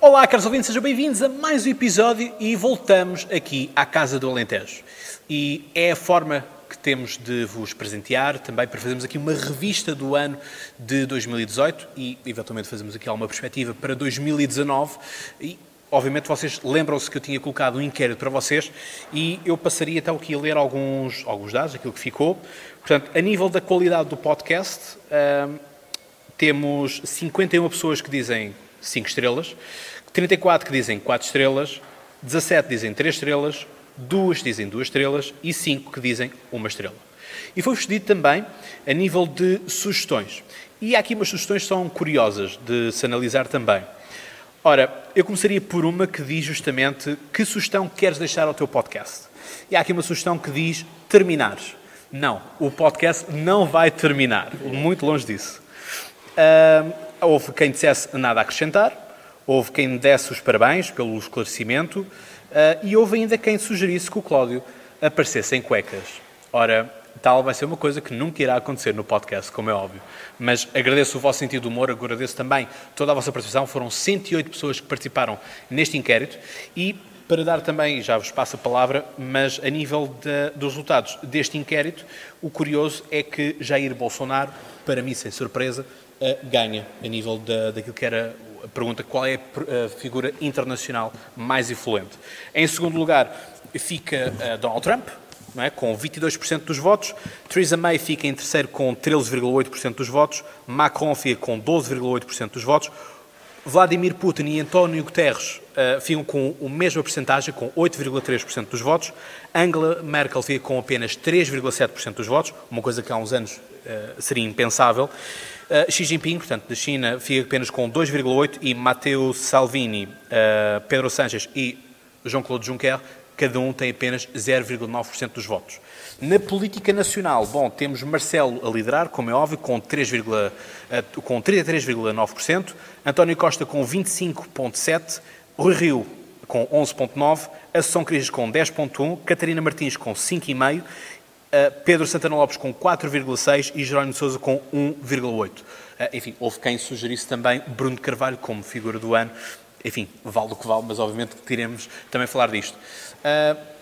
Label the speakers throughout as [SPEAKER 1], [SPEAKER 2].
[SPEAKER 1] Olá, caros ouvintes, sejam bem-vindos a mais um episódio e voltamos aqui à Casa do Alentejo. E é a forma que temos de vos presentear também para fazermos aqui uma revista do ano de 2018 e, eventualmente, fazemos aqui alguma perspectiva para 2019. E, obviamente, vocês lembram-se que eu tinha colocado um inquérito para vocês e eu passaria então aqui a ler alguns, alguns dados, aquilo que ficou. Portanto, a nível da qualidade do podcast, hum, temos 51 pessoas que dizem 5 estrelas, 34 que dizem 4 estrelas, 17 dizem 3 estrelas, 2 dizem 2 estrelas e 5 que dizem 1 estrela. E foi-vos pedido também a nível de sugestões. E há aqui umas sugestões que são curiosas de se analisar também. Ora, eu começaria por uma que diz justamente que sugestão queres deixar ao teu podcast. E há aqui uma sugestão que diz terminar. Não, o podcast não vai terminar, muito longe disso. Uh, houve quem dissesse nada a acrescentar, houve quem desse os parabéns pelo esclarecimento uh, e houve ainda quem sugerisse que o Cláudio aparecesse em cuecas. Ora, tal vai ser uma coisa que nunca irá acontecer no podcast, como é óbvio. Mas agradeço o vosso sentido de humor, agradeço também toda a vossa participação. Foram 108 pessoas que participaram neste inquérito e para dar também, já vos passo a palavra, mas a nível de, dos resultados deste inquérito, o curioso é que Jair Bolsonaro, para mim sem surpresa, ganha a nível da, daquilo que era a pergunta qual é a figura internacional mais influente. Em segundo lugar fica Donald Trump, é? com 22% dos votos. Theresa May fica em terceiro com 13,8% dos votos. Macron fica com 12,8% dos votos. Vladimir Putin e António Guterres uh, ficam com a mesma percentagem, com 8,3% dos votos. Angela Merkel fica com apenas 3,7% dos votos, uma coisa que há uns anos uh, seria impensável. Uh, Xi Jinping, portanto, da China, fica apenas com 2,8% e Matteo Salvini, Pedro Sánchez e Jean-Claude Juncker, cada um tem apenas 0,9% dos votos. Na política nacional, bom, temos Marcelo a liderar, como é óbvio, com, 3, com 33,9%, António Costa com 25,7%, Rui Rio com 11,9%, Assunção Cris com 10,1%, Catarina Martins com 5,5%, Pedro Santana Lopes com 4,6% e Jerónimo Sousa com 1,8%. Enfim, houve quem sugerisse também Bruno Carvalho como figura do ano. Enfim, vale o que vale, mas obviamente que queremos também falar disto. Uh,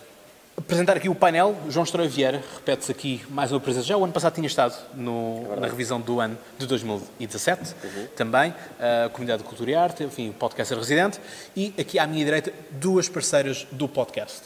[SPEAKER 1] apresentar aqui o painel, João Estoril Vieira, repete-se aqui mais uma presença. Já o ano passado tinha estado no, é na revisão do ano de 2017, uhum. também, a Comunidade de Cultura e Arte, enfim, o podcaster residente. E aqui à minha direita, duas parceiras do podcast.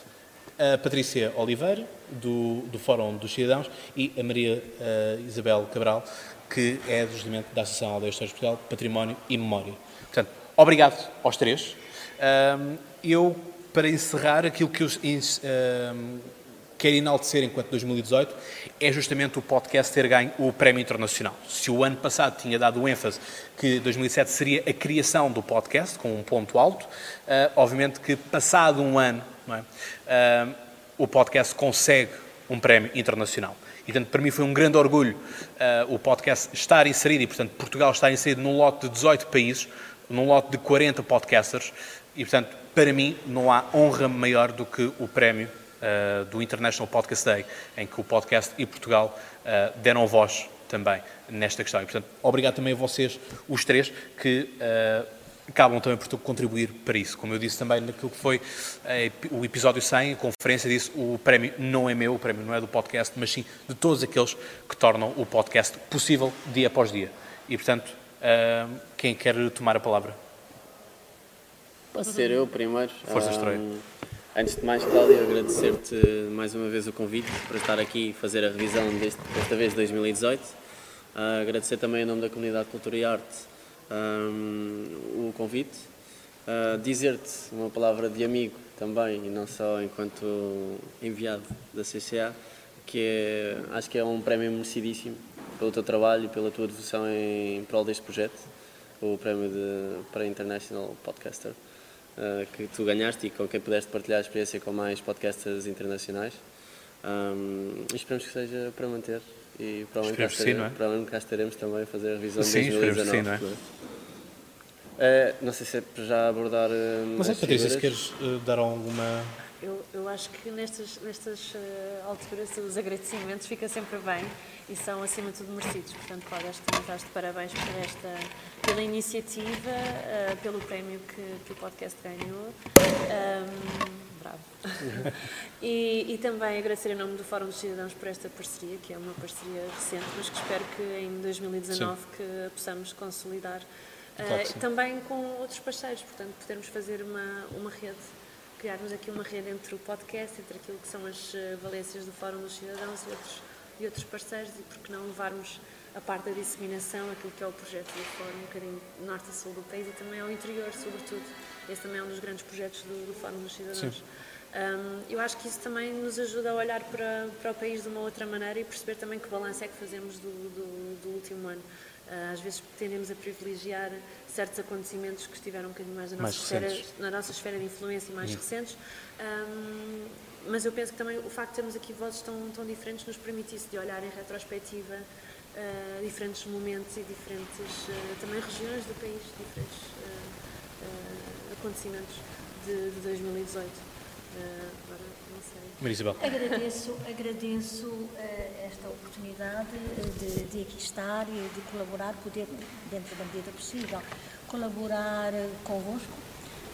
[SPEAKER 1] A Patrícia Oliveira, do, do Fórum dos Cidadãos, e a Maria uh, Isabel Cabral, que é justamente da Associação Aldeia História Portugal, Património e Memória. Portanto, obrigado aos três. Uh, eu para encerrar, aquilo que eu uh, quero enaltecer enquanto 2018 é justamente o podcast ter ganho o Prémio Internacional. Se o ano passado tinha dado ênfase que 2007 seria a criação do podcast, com um ponto alto, uh, obviamente que passado um ano, é? uh, o podcast consegue um prémio internacional. E, portanto, para mim foi um grande orgulho uh, o podcast estar inserido, e, portanto, Portugal estar inserido num lote de 18 países, num lote de 40 podcasters, e, portanto, para mim, não há honra maior do que o prémio uh, do International Podcast Day, em que o podcast e Portugal uh, deram voz também nesta questão. E, portanto, obrigado também a vocês, os três, que uh, acabam também por contribuir para isso. Como eu disse também naquilo que foi o episódio 100, a conferência disse, o prémio não é meu, o prémio não é do podcast, mas sim de todos aqueles que tornam o podcast possível dia após dia. E, portanto, quem quer tomar a palavra?
[SPEAKER 2] Posso ser eu primeiro.
[SPEAKER 1] Força Estreia.
[SPEAKER 2] Um, antes de mais, Cláudio, agradecer-te mais uma vez o convite para estar aqui e fazer a revisão deste, desta vez de 2018. Uh, agradecer também em nome da Comunidade de Cultura e Arte um, o convite. Uh, Dizer-te uma palavra de amigo também, e não só enquanto enviado da CCA, que é, acho que é um prémio merecidíssimo pelo teu trabalho e pela tua devoção em, em prol deste projeto, o prémio de, para International Podcaster uh, que tu ganhaste e com quem pudeste partilhar a experiência com mais podcasters internacionais. Um, esperamos que seja para manter e provavelmente cá, estaremos, sim, é? cá estaremos também a fazer a revisão
[SPEAKER 1] sim,
[SPEAKER 2] de 2019. Sim, não, é? não, é? Uh, não sei se é para já abordar. Uh,
[SPEAKER 1] Mas é, Patrícia, se queres uh, dar alguma
[SPEAKER 3] eu, eu acho que nestas, nestas uh, alturas os agradecimentos ficam sempre bem e são acima de tudo merecidos. Portanto, Cláudia, acho que também estás de parabéns por esta, pela iniciativa, uh, pelo prémio que, que, o podcast ganhou. Um, bravo. e, e, também agradecer em nome do Fórum dos Cidadãos por esta parceria, que é uma parceria recente, mas que espero que em 2019 Sim. que possamos consolidar. Claro uh, também com outros parceiros, portanto, podermos fazer uma, uma rede criarmos aqui uma rede entre o podcast, entre aquilo que são as eh, valências do Fórum dos Cidadãos e outros, e outros parceiros, e por que não levarmos a parte da disseminação, aquilo que é o projeto do Fórum, um bocadinho norte e sul do país e também ao interior, sobretudo. Esse também é um dos grandes projetos do, do Fórum dos Cidadãos. Um, eu acho que isso também nos ajuda a olhar para, para o país de uma outra maneira e perceber também que balanço é que fazemos do, do, do último ano. Uh, às vezes tendemos a privilegiar certos acontecimentos que estiveram um bocadinho mais na nossa, mais esfera, na nossa esfera de influência mais uhum. recentes. Um, mas eu penso que também o facto de termos aqui vozes tão, tão diferentes nos permite isso, de olhar em retrospectiva uh, diferentes momentos e diferentes uh, também regiões do país, diferentes acontecimentos de, de 2018. agora não sei.
[SPEAKER 1] Marisabel.
[SPEAKER 4] Agradeço, agradeço esta oportunidade de, de aqui estar e de colaborar, poder, dentro da medida possível, colaborar convosco.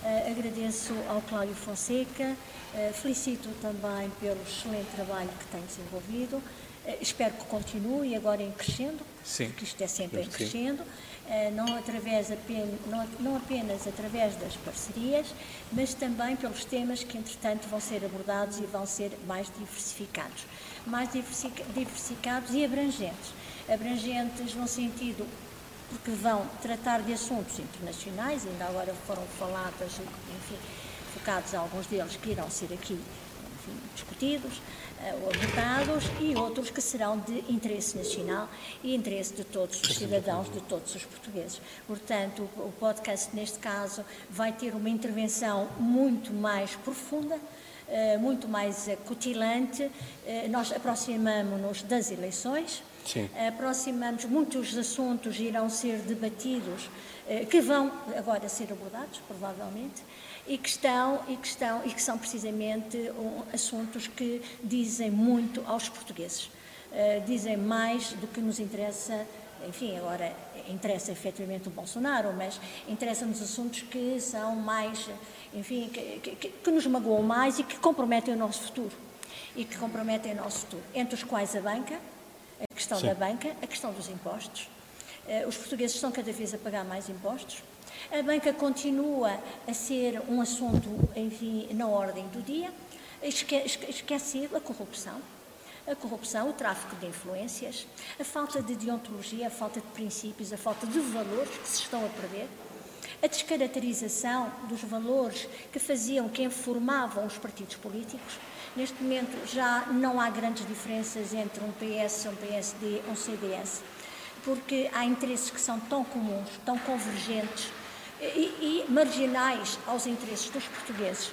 [SPEAKER 4] Uh, agradeço ao Cláudio Fonseca, uh, felicito também pelo excelente trabalho que tem desenvolvido. Uh, espero que continue agora em crescendo, Sim. porque isto é sempre em crescendo, não, através apenas, não, não apenas através das parcerias, mas também pelos temas que, entretanto, vão ser abordados e vão ser mais diversificados mais diversificados e abrangentes. Abrangentes no sentido porque vão tratar de assuntos internacionais, ainda agora foram faladas, enfim, focados alguns deles que irão ser aqui enfim, discutidos eh, abordados e outros que serão de interesse nacional e interesse de todos os cidadãos, de todos os portugueses. Portanto, o podcast, neste caso, vai ter uma intervenção muito mais profunda, eh, muito mais cutilante. Eh, nós aproximamos-nos das eleições, Sim. aproximamos, muitos assuntos irão ser debatidos, eh, que vão agora ser abordados, provavelmente, e que estão e que estão e que são precisamente um, assuntos que dizem muito aos portugueses, dizem mais do que nos interessa enfim, agora interessa efetivamente o Bolsonaro, mas interessa-nos assuntos que são mais, enfim, que, que, que, nos magoam mais e que comprometem o nosso futuro. E que comprometem o nosso futuro. Entre os quais a banca, a questão Sim. da banca, a questão dos impostos. Uh, os portugueses estão cada vez a pagar mais impostos. A banca continua a ser um assunto, enfim, na ordem do dia. Esque, esquece a corrupção a corrupção, o tráfico de influências, a falta de deontologia, a falta de princípios, a falta de valores que se estão a perder, a descaracterização dos valores que faziam, que informavam os partidos políticos. Neste momento já não há grandes diferenças entre um PS, um PSD, um CDS, porque há interesses que são tão comuns, tão convergentes e, e marginais aos interesses dos portugueses,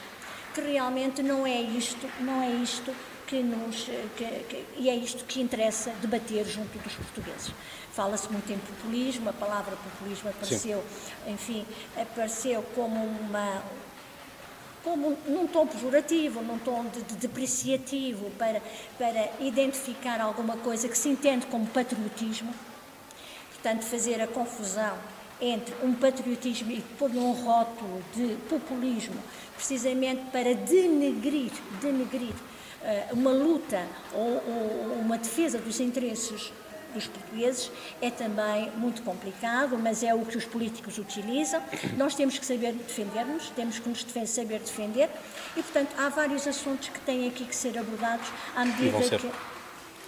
[SPEAKER 4] que realmente não é isto, não é isto que nos. Que, que, e é isto que interessa debater junto dos portugueses. Fala-se muito em populismo, a palavra populismo apareceu, Sim. enfim, apareceu como uma. Como num tom pejorativo, num tom de, de, depreciativo, para, para identificar alguma coisa que se entende como patriotismo. Portanto, fazer a confusão entre um patriotismo e pôr um rótulo de populismo, precisamente para denegrir, denegrir eh, uma luta ou, ou uma defesa dos interesses dos portugueses é também muito complicado, mas é o que os políticos utilizam. Nós temos que saber defender-nos, temos que nos saber defender e, portanto, há vários assuntos que têm aqui que ser abordados à medida que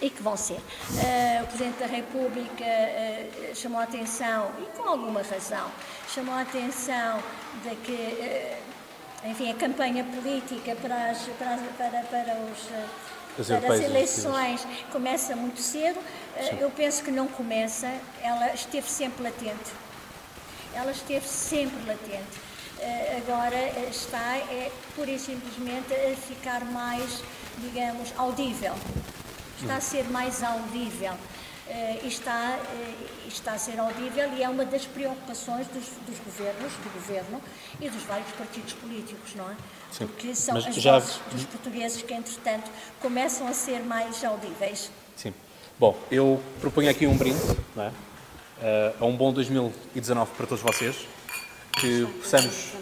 [SPEAKER 4] e que vão ser. Uh, o Presidente da República uh, chamou a atenção, e com alguma razão, chamou a atenção de que uh, enfim, a campanha política para as, para, para, para os para as eleições começa muito cedo. Sim. Eu penso que não começa, ela esteve sempre latente. Ela esteve sempre latente. Agora está, é, pura e simplesmente, a ficar mais, digamos, audível. Está a ser mais audível. e está, está a ser audível e é uma das preocupações dos, dos governos, do governo e dos vários partidos políticos, não é? Sim, Porque são as já... vozes dos portugueses que, entretanto, começam a ser mais audíveis.
[SPEAKER 1] Sim. Bom, eu proponho aqui um brinde, não é? Uh, a um bom 2019 para todos vocês, que possamos,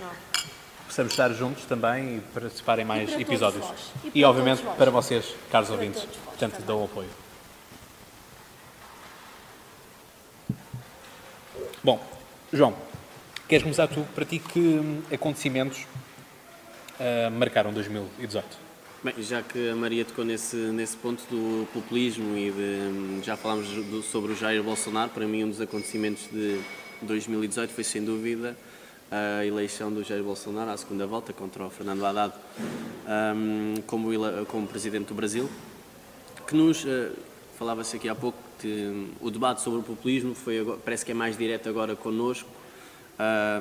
[SPEAKER 1] possamos estar juntos também e participarem em mais episódios. E, e obviamente para vocês, caros ouvintes, portanto, dão apoio. Bom, João, queres começar tu? Para ti, que acontecimentos uh, marcaram 2018?
[SPEAKER 2] Bem, já que a Maria tocou nesse, nesse ponto do populismo e de, já falámos do, sobre o Jair Bolsonaro, para mim um dos acontecimentos de 2018 foi sem dúvida a eleição do Jair Bolsonaro à segunda volta contra o Fernando Haddad um, como, como presidente do Brasil, que nos, uh, falava-se aqui há pouco, que o debate sobre o populismo foi, parece que é mais direto agora connosco,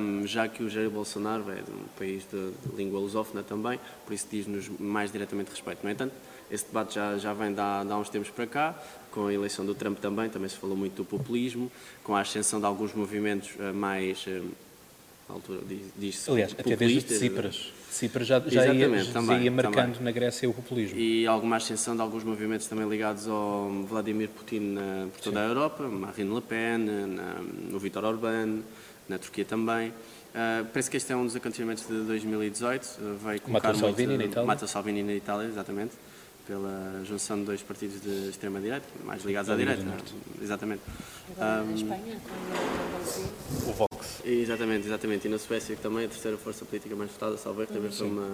[SPEAKER 2] um, já que o Jair Bolsonaro é de um país de, de língua lusófona também, por isso diz-nos mais diretamente respeito. No entanto, esse debate já, já vem de há, de há uns tempos para cá, com a eleição do Trump também, também se falou muito do populismo, com a ascensão de alguns movimentos uh, mais. Uh, altura diz
[SPEAKER 1] Aliás, até desde Cipras. Cipras já, já, ia, também, ia marcando também. na Grécia o populismo.
[SPEAKER 2] E alguma ascensão de alguns movimentos também ligados ao Vladimir Putin na, por toda Sim. a Europa, Marine Le Pen, na, no Vítor Orbán, na Turquia também. Uh, parece que este é um dos acontecimentos de 2018. Uh, vai colocar
[SPEAKER 1] Mata Salvini na Itália.
[SPEAKER 2] Mata Salvini na Itália, exatamente. Pela junção de dois partidos de extrema-direita, mais ligados à direita. Exatamente.
[SPEAKER 3] Agora, um, Espanha, com
[SPEAKER 1] o.
[SPEAKER 2] Exatamente, exatamente. E na Suécia também, a terceira força política mais votada, salvo também foi uma,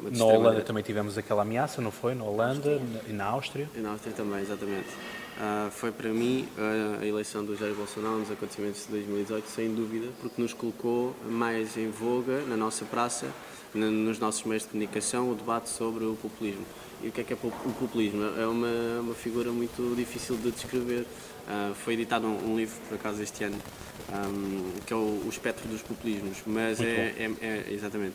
[SPEAKER 2] uma
[SPEAKER 1] Na Holanda também tivemos aquela ameaça, não foi? Na Holanda e na Áustria.
[SPEAKER 2] E na Áustria também, exatamente. Uh, foi para mim uh, a eleição do Jair Bolsonaro nos acontecimentos de 2018, sem dúvida, porque nos colocou mais em voga na nossa praça, na, nos nossos meios de comunicação, o debate sobre o populismo. E o que é que é o populismo? É uma, uma figura muito difícil de descrever. Uh, foi editado um, um, livro, por acaso, este ano, um, que é o, o Espectro dos Populismos, mas é, é, é, exatamente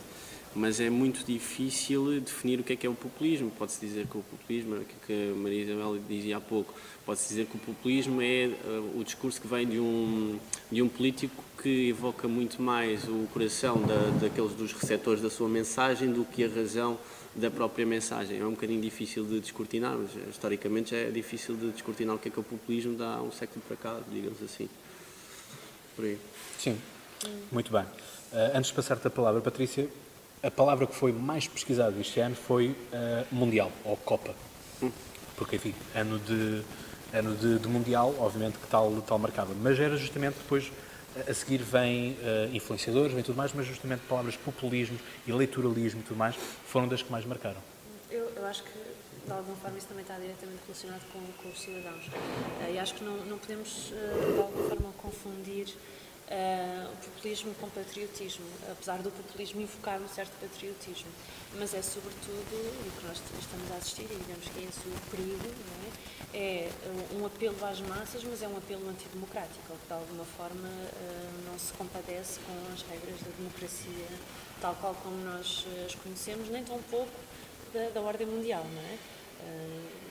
[SPEAKER 2] mas é muito difícil definir o que é que é o populismo. Pode-se dizer que o populismo, o que a Maria Isabel dizia há pouco, pode-se dizer que o populismo é uh, o discurso que vem de um, de um político que evoca muito mais o coração da, daqueles dos receptores da sua mensagem do que a razão da própria mensagem. É um bocadinho difícil de descortinar, mas eh, historicamente já é difícil de descortinar o que é que é o populismo dá um século para cá, digamos assim. Por aí.
[SPEAKER 1] Sim, muito bem. Uh, antes de passar-te a palavra, Patrícia, a palavra que foi mais pesquisada este ano foi uh, Mundial, ou Copa. Porque, enfim, ano de, ano de, de Mundial, obviamente que tal, tal marcava. Mas era justamente depois, a seguir vem uh, influenciadores, vem tudo mais, mas justamente palavras populismo, eleitoralismo e tudo mais, foram das que mais marcaram.
[SPEAKER 3] Eu, eu acho que de alguma forma isso também está diretamente relacionado com, com os cidadãos. Uh, e acho que não, não podemos, uh, de alguma forma, confundir uh, o populismo com patriotismo, apesar do populismo invocar um certo patriotismo. Mas é sobretudo, e que nós estamos a assistir, e digamos que é esse o perigo, é? é? um apelo às massas, mas é um apelo antidemocrático, que de alguma forma uh, não se compadece com as regras da democracia, tal qual como nós as conhecemos, nem tão pouco da, da ordem mundial, não é? Uh,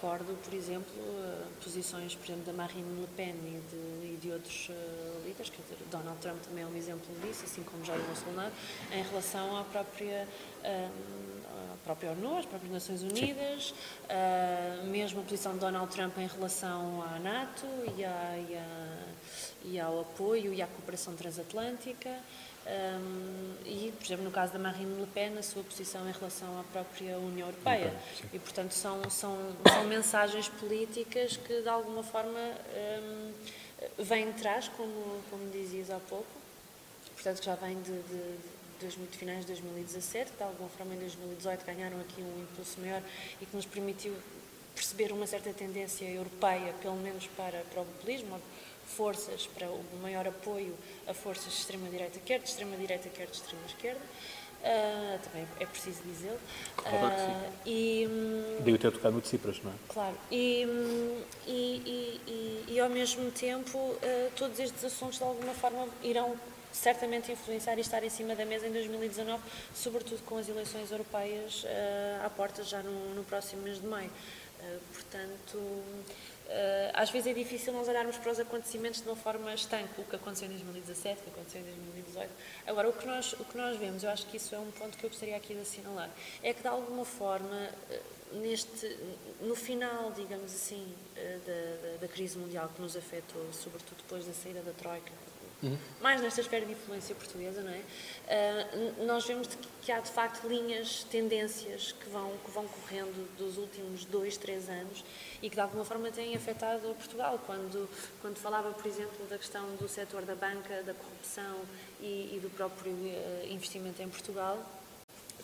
[SPEAKER 3] recordo, por exemplo, eh, posições, por exemplo, da Marine Le Pen e de, e de outros uh, líderes, quer dizer, Donald Trump também é um exemplo disso, assim como Jair Bolsonaro, em relação à própria, à própria ONU, às próprias Nações Unidas, uh, mesmo a posição de Donald Trump em relação à NATO e, à, e, à, e ao apoio e à cooperação transatlântica. Um, e, por exemplo, no caso da Marine Le Pen, a sua posição em relação à própria União Europeia. e, portanto, são, são, são mensagens políticas que, de alguma forma, um, vêm de trás, como, como dizias há pouco, portanto, já vêm de, de, de, de finais de 2017, que, de alguma forma, em 2018 ganharam aqui um impulso maior e que nos permitiu perceber uma certa tendência europeia, pelo menos para, para o populismo, forças para o maior apoio a forças de extrema-direita, quer de extrema-direita, quer de extrema-esquerda. Uh, também é preciso dizê-lo.
[SPEAKER 1] Uh, e, hum, Daí ter tocado no de Cipras, não é?
[SPEAKER 3] Claro. E, hum, e, e, e, ao mesmo tempo, uh, todos estes assuntos, de alguma forma, irão certamente influenciar e estar em cima da mesa em 2019, sobretudo com as eleições europeias uh, à porta já no, no próximo mês de maio. Portanto, às vezes é difícil nós olharmos para os acontecimentos de uma forma estanque, o que aconteceu em 2017, o que aconteceu em 2018. Agora, o que, nós, o que nós vemos, eu acho que isso é um ponto que eu gostaria aqui de assinalar, é que de alguma forma, uh, neste, no final, digamos assim, uh, da, da, da, crise mundial que nos afetou, sobretudo depois da saída da Troika, Uhum. mais nesta esfera de influência portuguesa, não é? Uh, nós vemos que há de facto linhas, tendências que vão, que vão correndo dos últimos dois, três anos e que de alguma forma têm afetado Portugal. Quando, quando falava, por exemplo, da questão do setor da banca, da corrupção e, e do próprio uh, investimento em Portugal,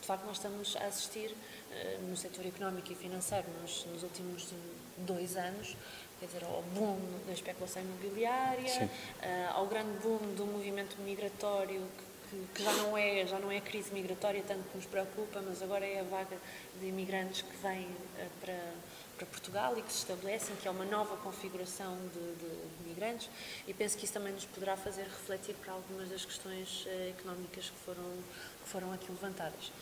[SPEAKER 3] de facto nós estamos a assistir uh, no setor económico e financeiro nos, nos últimos dois anos quer dizer, ao boom da especulação imobiliária, uh, ao grande boom do movimento migratório que, que, já não é já não é a crise migratória tanto que nos preocupa, mas agora é a vaga de imigrantes que vem uh, para para Portugal e que se estabelecem, que é uma nova configuração de, de, de, migrantes, e penso que isso também nos poderá fazer refletir para algumas das questões uh, económicas que foram, que foram aqui levantadas.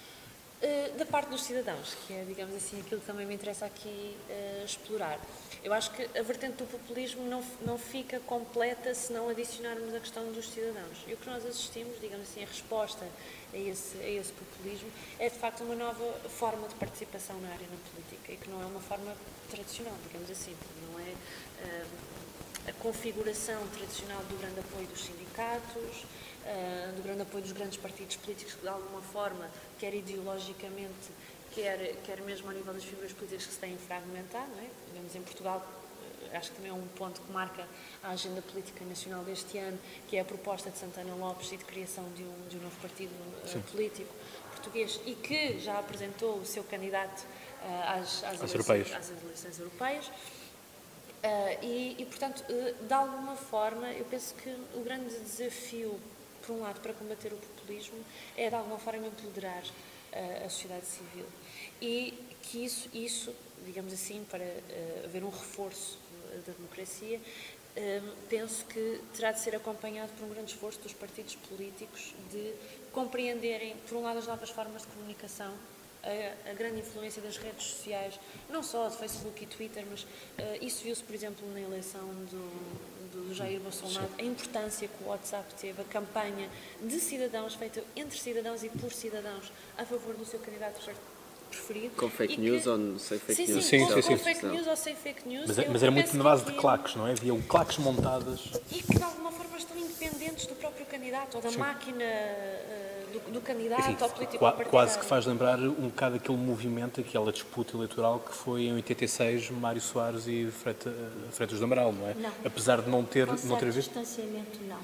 [SPEAKER 3] Uh, da parte dos cidadãos, que é, digamos assim, aquilo que também me interessa aqui uh, explorar. Eu acho que a vertente do populismo não, não fica completa se não adicionarmos a questão dos cidadãos. E o que nós assistimos, digamos assim, a resposta a esse, a esse populismo é de facto uma nova forma de participação na área na política e que não é uma forma tradicional, digamos assim, não é uh, a configuração tradicional do grande apoio dos sindicatos, uh, do grande apoio dos grandes partidos políticos que de alguma forma, quer ideologicamente, quer, quer mesmo a nível das figuras políticas que se têm fragmentado, não é? Digamos, em Portugal acho que também é um ponto que marca a agenda política nacional deste ano, que é a proposta de Santana Lopes e de criação de um, de um novo partido uh, político português e que já apresentou o seu candidato uh, às, às, eleições, europeias. às, eleições, europeias. Uh, e, e, portanto, de alguma forma, eu penso que o grande desafio, por um lado, para combater o populismo é, de alguma forma, empoderar a sociedade civil. E que isso, isso digamos assim, para haver um reforço da democracia, penso que terá de ser acompanhado por um grande esforço dos partidos políticos de compreenderem, por um lado, as novas formas de comunicação, a, a grande influência das redes sociais, não só de Facebook e Twitter, mas uh, isso viu-se, por exemplo, na eleição do, do Jair Bolsonaro, Sim. a importância que o WhatsApp teve, a campanha de cidadãos feita entre cidadãos e por cidadãos a favor do seu candidato preferido.
[SPEAKER 2] Com fake news que... ou sem fake
[SPEAKER 3] sim,
[SPEAKER 2] news?
[SPEAKER 3] Sim, sim, com, sim, com fake news ou sem fake news.
[SPEAKER 1] Mas, é, mas era muito na base de claques, não é? Havia claques montadas.
[SPEAKER 3] E que de alguma forma estão independentes do próprio candidato ou da sim. máquina uh, do, do, candidato Enfim, ou político
[SPEAKER 1] qua, Quase que faz lembrar um bocado aquele movimento, aquela disputa eleitoral que foi em 86 Mário Soares e Freta, Freitas do Amaral, não é?
[SPEAKER 4] Não.
[SPEAKER 1] Apesar de não ter,
[SPEAKER 4] não
[SPEAKER 1] ter visto.
[SPEAKER 4] distanciamento, não.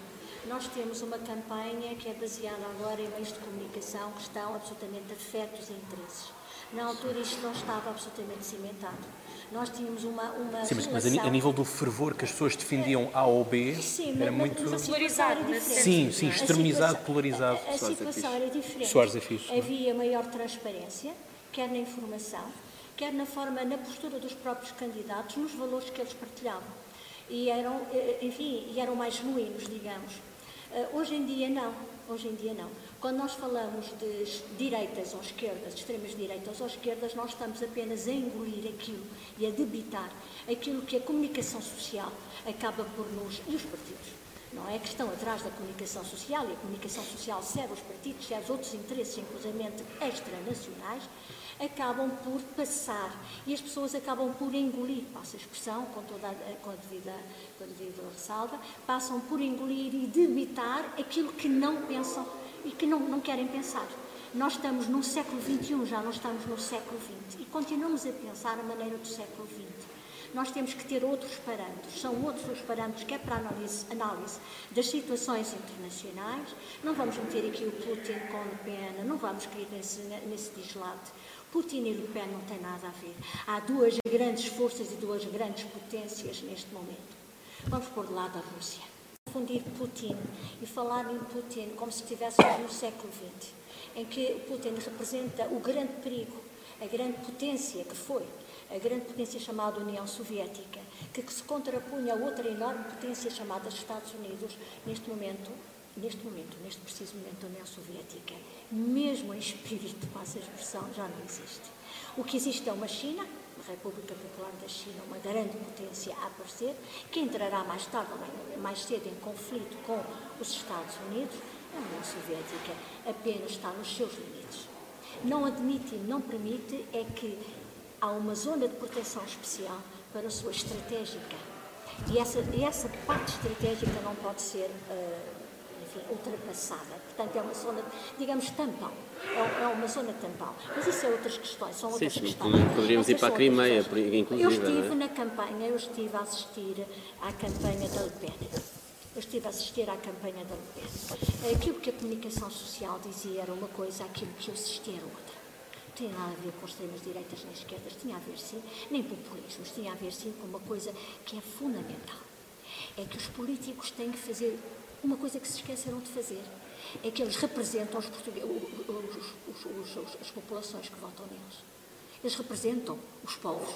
[SPEAKER 4] Nós temos uma campanha que é baseada agora em meios de comunicação que estão absolutamente afetos a interesses. Na altura isto não estava absolutamente cimentado. Nós tínhamos uma, uma
[SPEAKER 1] Sim, mas, mas a, nível do fervor que as pessoas defendiam A ou B,
[SPEAKER 4] sim,
[SPEAKER 1] era
[SPEAKER 4] mas,
[SPEAKER 1] muito...
[SPEAKER 4] Mas polarizado,
[SPEAKER 1] Sim, sim, extremizado, polarizado.
[SPEAKER 4] A, a, a situação era diferente.
[SPEAKER 1] Soares é fixe,
[SPEAKER 4] Havia maior transparência, quer na informação, quer na forma, na postura dos próprios candidatos, nos valores que eles partilhavam. E eram, eh, enfim, e eram mais genuínos, digamos. Eh, hoje em dia não, hoje em dia não. Quando nós falamos de direitas ou esquerdas, de extremas direitas ou esquerdas, nós estamos apenas a engolir aquilo e a debitar aquilo que a comunicação social acaba por nos. e os partidos. Não é a questão atrás da comunicação social, e a comunicação social serve os partidos, serve outros interesses, inclusive extranacionais, acabam por passar e as pessoas acabam por engolir, passa a expressão, com toda a, com a, devida, com a devida ressalva, passam por engolir e debitar aquilo que não pensam e que não, não querem pensar. Nós estamos no século XXI, já não estamos no século XX, e continuamos a pensar a maneira do século XX. Nós temos que ter outros parâmetros, são outros os parâmetros que é para análise, análise das situações internacionais. Não vamos meter aqui o Putin com Le Pen, não vamos cair nesse, nesse. Putin e Le Pen não têm nada a ver. Há duas grandes forças e duas grandes potências neste momento. Vamos pôr de lado a Rússia confundir Putin e falar em Putin como se estivéssemos no século XX, em que Putin representa o grande perigo, a grande potência que foi, a grande potência chamada União Soviética, que, se contrapunha a outra enorme potência chamada Estados Unidos, neste momento, neste momento, neste preciso momento, a União Soviética, mesmo em espírito, passa a expressão, já não existe. O que existe é uma China, República Popular da China, uma grande potência a aparecer, que entrará mais tarde ou mais cedo em conflito com os Estados Unidos, a União Soviética apenas está nos seus limites. Não admite e não permite é que há uma zona de proteção especial para a sua estratégica. E essa, essa parte estratégica não pode ser uh, enfim, ultrapassada. Portanto, é uma zona, digamos, tampão. É, é, uma zona tampão. Mas isso é outras questões, são outras
[SPEAKER 2] sim,
[SPEAKER 4] questões.
[SPEAKER 2] Poderíamos ir para a Crimeia, inclusive.
[SPEAKER 4] Eu estive
[SPEAKER 2] é?
[SPEAKER 4] na campanha, eu estive a assistir à campanha da Le Pen. Eu estive a assistir à campanha da Le Pen. Aquilo que a comunicação social dizia era uma coisa, aquilo que eu assisti era outra tinha nada a ver com extremas direitas nem esquerdas, tinha a ver sim, nem populismos, tinha a ver sim com uma coisa que é fundamental. É que os políticos têm que fazer uma coisa que se esqueceram de fazer é que eles representam os os, os, os, as populações que votam neles. Eles representam os povos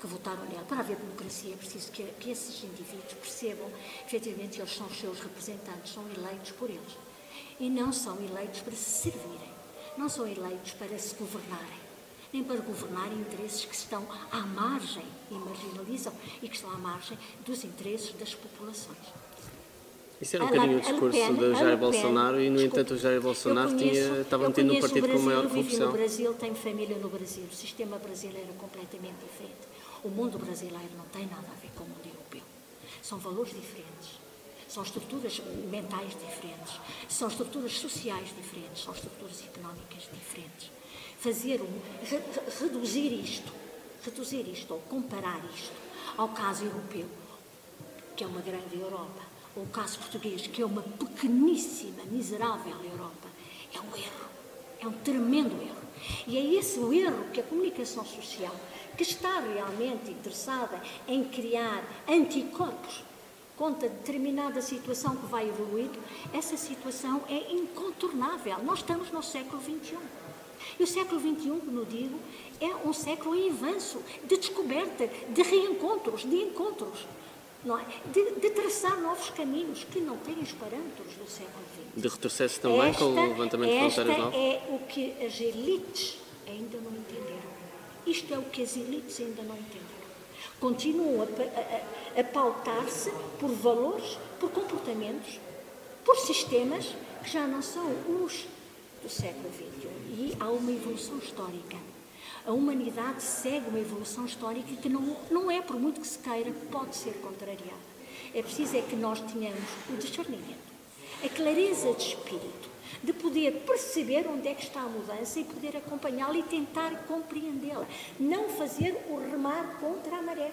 [SPEAKER 4] que votaram nele. Para haver democracia é preciso que, que esses indivíduos percebam que, efetivamente, eles são os seus representantes, são eleitos por eles. E não são eleitos para se servirem, não são eleitos para se governarem, nem para governarem interesses que estão à margem e marginalizam e que estão à margem dos interesses das populações.
[SPEAKER 2] Isso era um bocadinho o discurso de Jair Bolsonaro e, no desculpa, entanto, o Jair Bolsonaro conheço, tinha, estava mantendo um partido Brasil, com maior corrupção. Eu
[SPEAKER 4] no Brasil, tenho família no Brasil. O sistema brasileiro é completamente diferente. O mundo brasileiro não tem nada a ver com o mundo europeu. São valores diferentes. São estruturas mentais diferentes. São estruturas sociais diferentes. São estruturas económicas diferentes. Fazer um... Re, reduzir isto, reduzir isto ou comparar isto ao caso europeu, que é uma grande Europa, o caso português, que é uma pequeníssima, miserável Europa, é um erro. É um tremendo erro. E é esse o erro que a comunicação social, que está realmente interessada em criar anticorpos contra determinada situação que vai evoluir, essa situação é incontornável. Nós estamos no século XXI. E o século XXI, como digo, é um século em avanço, de descoberta, de reencontros, de encontros não é? de, de, traçar novos caminhos que não têm os parâmetros do século XX.
[SPEAKER 2] De retrocesso também esta, com o levantamento de fronteiras
[SPEAKER 4] novas? é o que as elites ainda não entenderam. Isto é o que as elites ainda não entenderam. Continuam a, a, a pautar-se por valores, por comportamentos, por sistemas que já não são os do século XXI. E há uma evolução histórica a humanidade segue uma evolução histórica que não, não é, por muito que se queira, pode ser contrariada. É preciso é que nós tenhamos o discernimento, a clareza de espírito, de poder perceber onde é que está a mudança e poder acompanhá-la e tentar compreendê-la. Não fazer o remar contra a maré.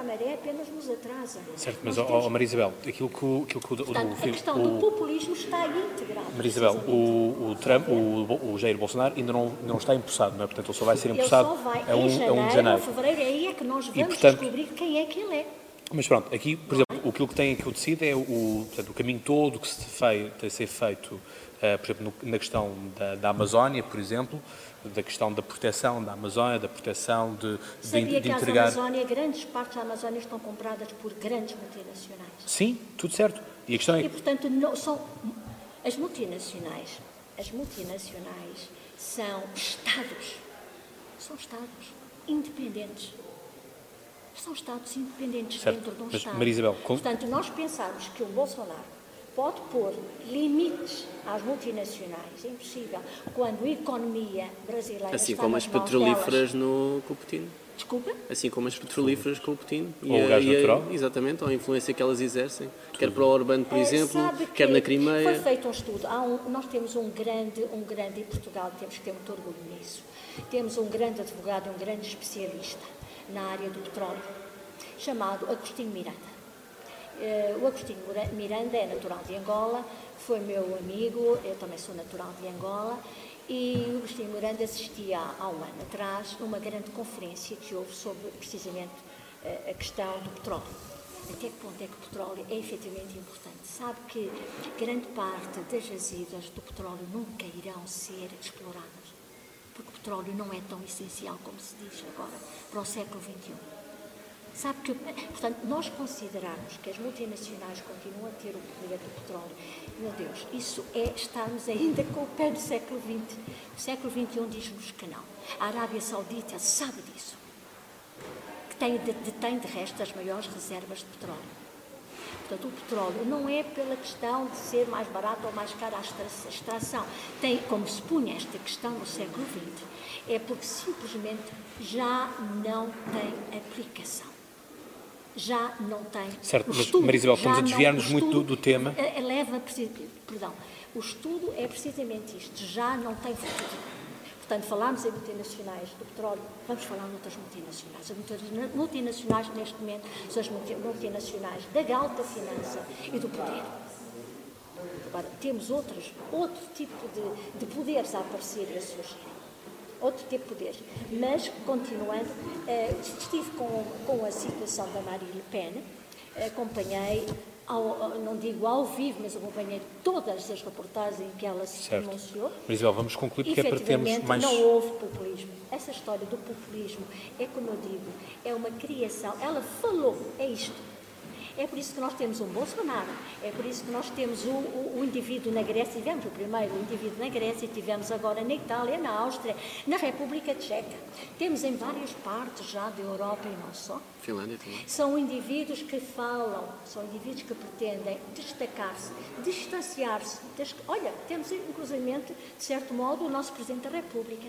[SPEAKER 4] O contra a maré apenas nos atrasa.
[SPEAKER 1] Certo, mas, temos... oh, Maria Isabel, aquilo que o... Aquilo que
[SPEAKER 4] Portanto, o, a questão o, do populismo está integrada.
[SPEAKER 1] Maria Isabel, o, o, Trump, o, o Jair Bolsonaro ainda não, não está empossado, não é? Portanto, ele só vai ser empossado
[SPEAKER 4] a, um, janeiro, a 1 de janeiro. Fevereiro, aí é que nós vamos e, portanto, descobrir quem é que ele é.
[SPEAKER 1] Mas pronto, aqui, por exemplo, aquilo que tem que eu decido é o, portanto, o caminho todo que se fei, tem a ser feito, uh, por exemplo, no, na questão da, da Amazónia, por exemplo, da questão da proteção da Amazónia, da proteção de,
[SPEAKER 4] Sabia
[SPEAKER 1] de,
[SPEAKER 4] de
[SPEAKER 1] entregar...
[SPEAKER 4] que a Amazónia, grandes partes da Amazónia estão compradas por grandes multinacionais.
[SPEAKER 1] Sim, tudo certo. E a questão é...
[SPEAKER 4] E, portanto, não, são as multinacionais, as multinacionais são Estados, são Estados independentes. São Estados independentes
[SPEAKER 1] certo.
[SPEAKER 4] dentro de um
[SPEAKER 1] Mas,
[SPEAKER 4] Estado.
[SPEAKER 1] Maria Isabel, com...
[SPEAKER 4] Portanto, nós pensarmos que o Bolsonaro pode pôr limites às multinacionais, é impossível, quando a economia brasileira
[SPEAKER 2] Assim
[SPEAKER 4] está
[SPEAKER 2] como as petrolíferas no, com o Putin.
[SPEAKER 4] Desculpa?
[SPEAKER 2] Assim como as petrolíferas com o Putin.
[SPEAKER 1] Ou e o gás natural.
[SPEAKER 2] exatamente, ou a influência que elas exercem, Tudo. quer para o Orbán, por é, exemplo, quer na Crimeia.
[SPEAKER 4] Foi feito um estudo. Um, nós temos um grande, um grande, em Portugal temos que ter muito orgulho nisso, temos um grande advogado, um grande especialista na área do petróleo, chamado Agostinho Miranda. Uh, o Agostinho Miranda é natural de Angola, foi meu amigo, eu também sou natural de Angola, e o Agostinho Miranda assistia há um ano atrás a uma grande conferência que houve sobre precisamente uh, a questão do petróleo. Até que ponto é que o petróleo é efetivamente importante? Sabe que grande parte das jazidas do petróleo nunca irão ser exploradas, petróleo não é tão essencial como se diz agora para o século XXI Sabe que, portanto, nós considerarmos que as multinacionais continuam a ter o poder do petróleo, meu Deus, isso é estarmos ainda com o pé do século XX. O século XXI diz-nos que não. A Arábia Saudita sabe disso. Que tem, detém, de resto, as maiores reservas de petróleo. Portanto, o petróleo não é pela questão de ser mais barato ou mais caro a extração. Tem, como se punha esta questão no século XX, é porque simplesmente já não tem aplicação. Já não tem.
[SPEAKER 1] Certo, mas estudo, Marisabel, estamos a desviar-nos muito do, do, tema.
[SPEAKER 4] Leva, perdão, o estudo é precisamente isto, já não tem futuro. Portanto, falámos em multinacionais do petróleo, vamos falar noutras multinacionais. As multinacionais, neste momento, são as multinacionais da alta finança e do poder. Agora, temos outros, outro tipo de, de poderes a aparecer e a surgir. Outro tipo de poderes. Mas, continuando, eh, estive com, com a situação da Marine Le Pen, acompanhei ao, não digo ao vivo, mas acompanhei todas as reportagens em que ela se certo. pronunciou.
[SPEAKER 1] Isabel, vamos concluir porque é para termos mais...
[SPEAKER 4] não houve populismo. Essa história do populismo é, como eu digo, é uma criação. Ela falou, é isto é por isso que nós temos um Bolsonaro, é por isso que nós temos o, o, o indivíduo na Grécia, tivemos o primeiro indivíduo na Grécia, tivemos agora na Itália, na Áustria, na República Tcheca. Temos em várias partes já da Europa e não só.
[SPEAKER 2] Finlândia também.
[SPEAKER 4] São indivíduos que falam, são indivíduos que pretendem destacar-se, distanciar-se. Olha, temos inclusive, de certo modo, o nosso Presidente da República,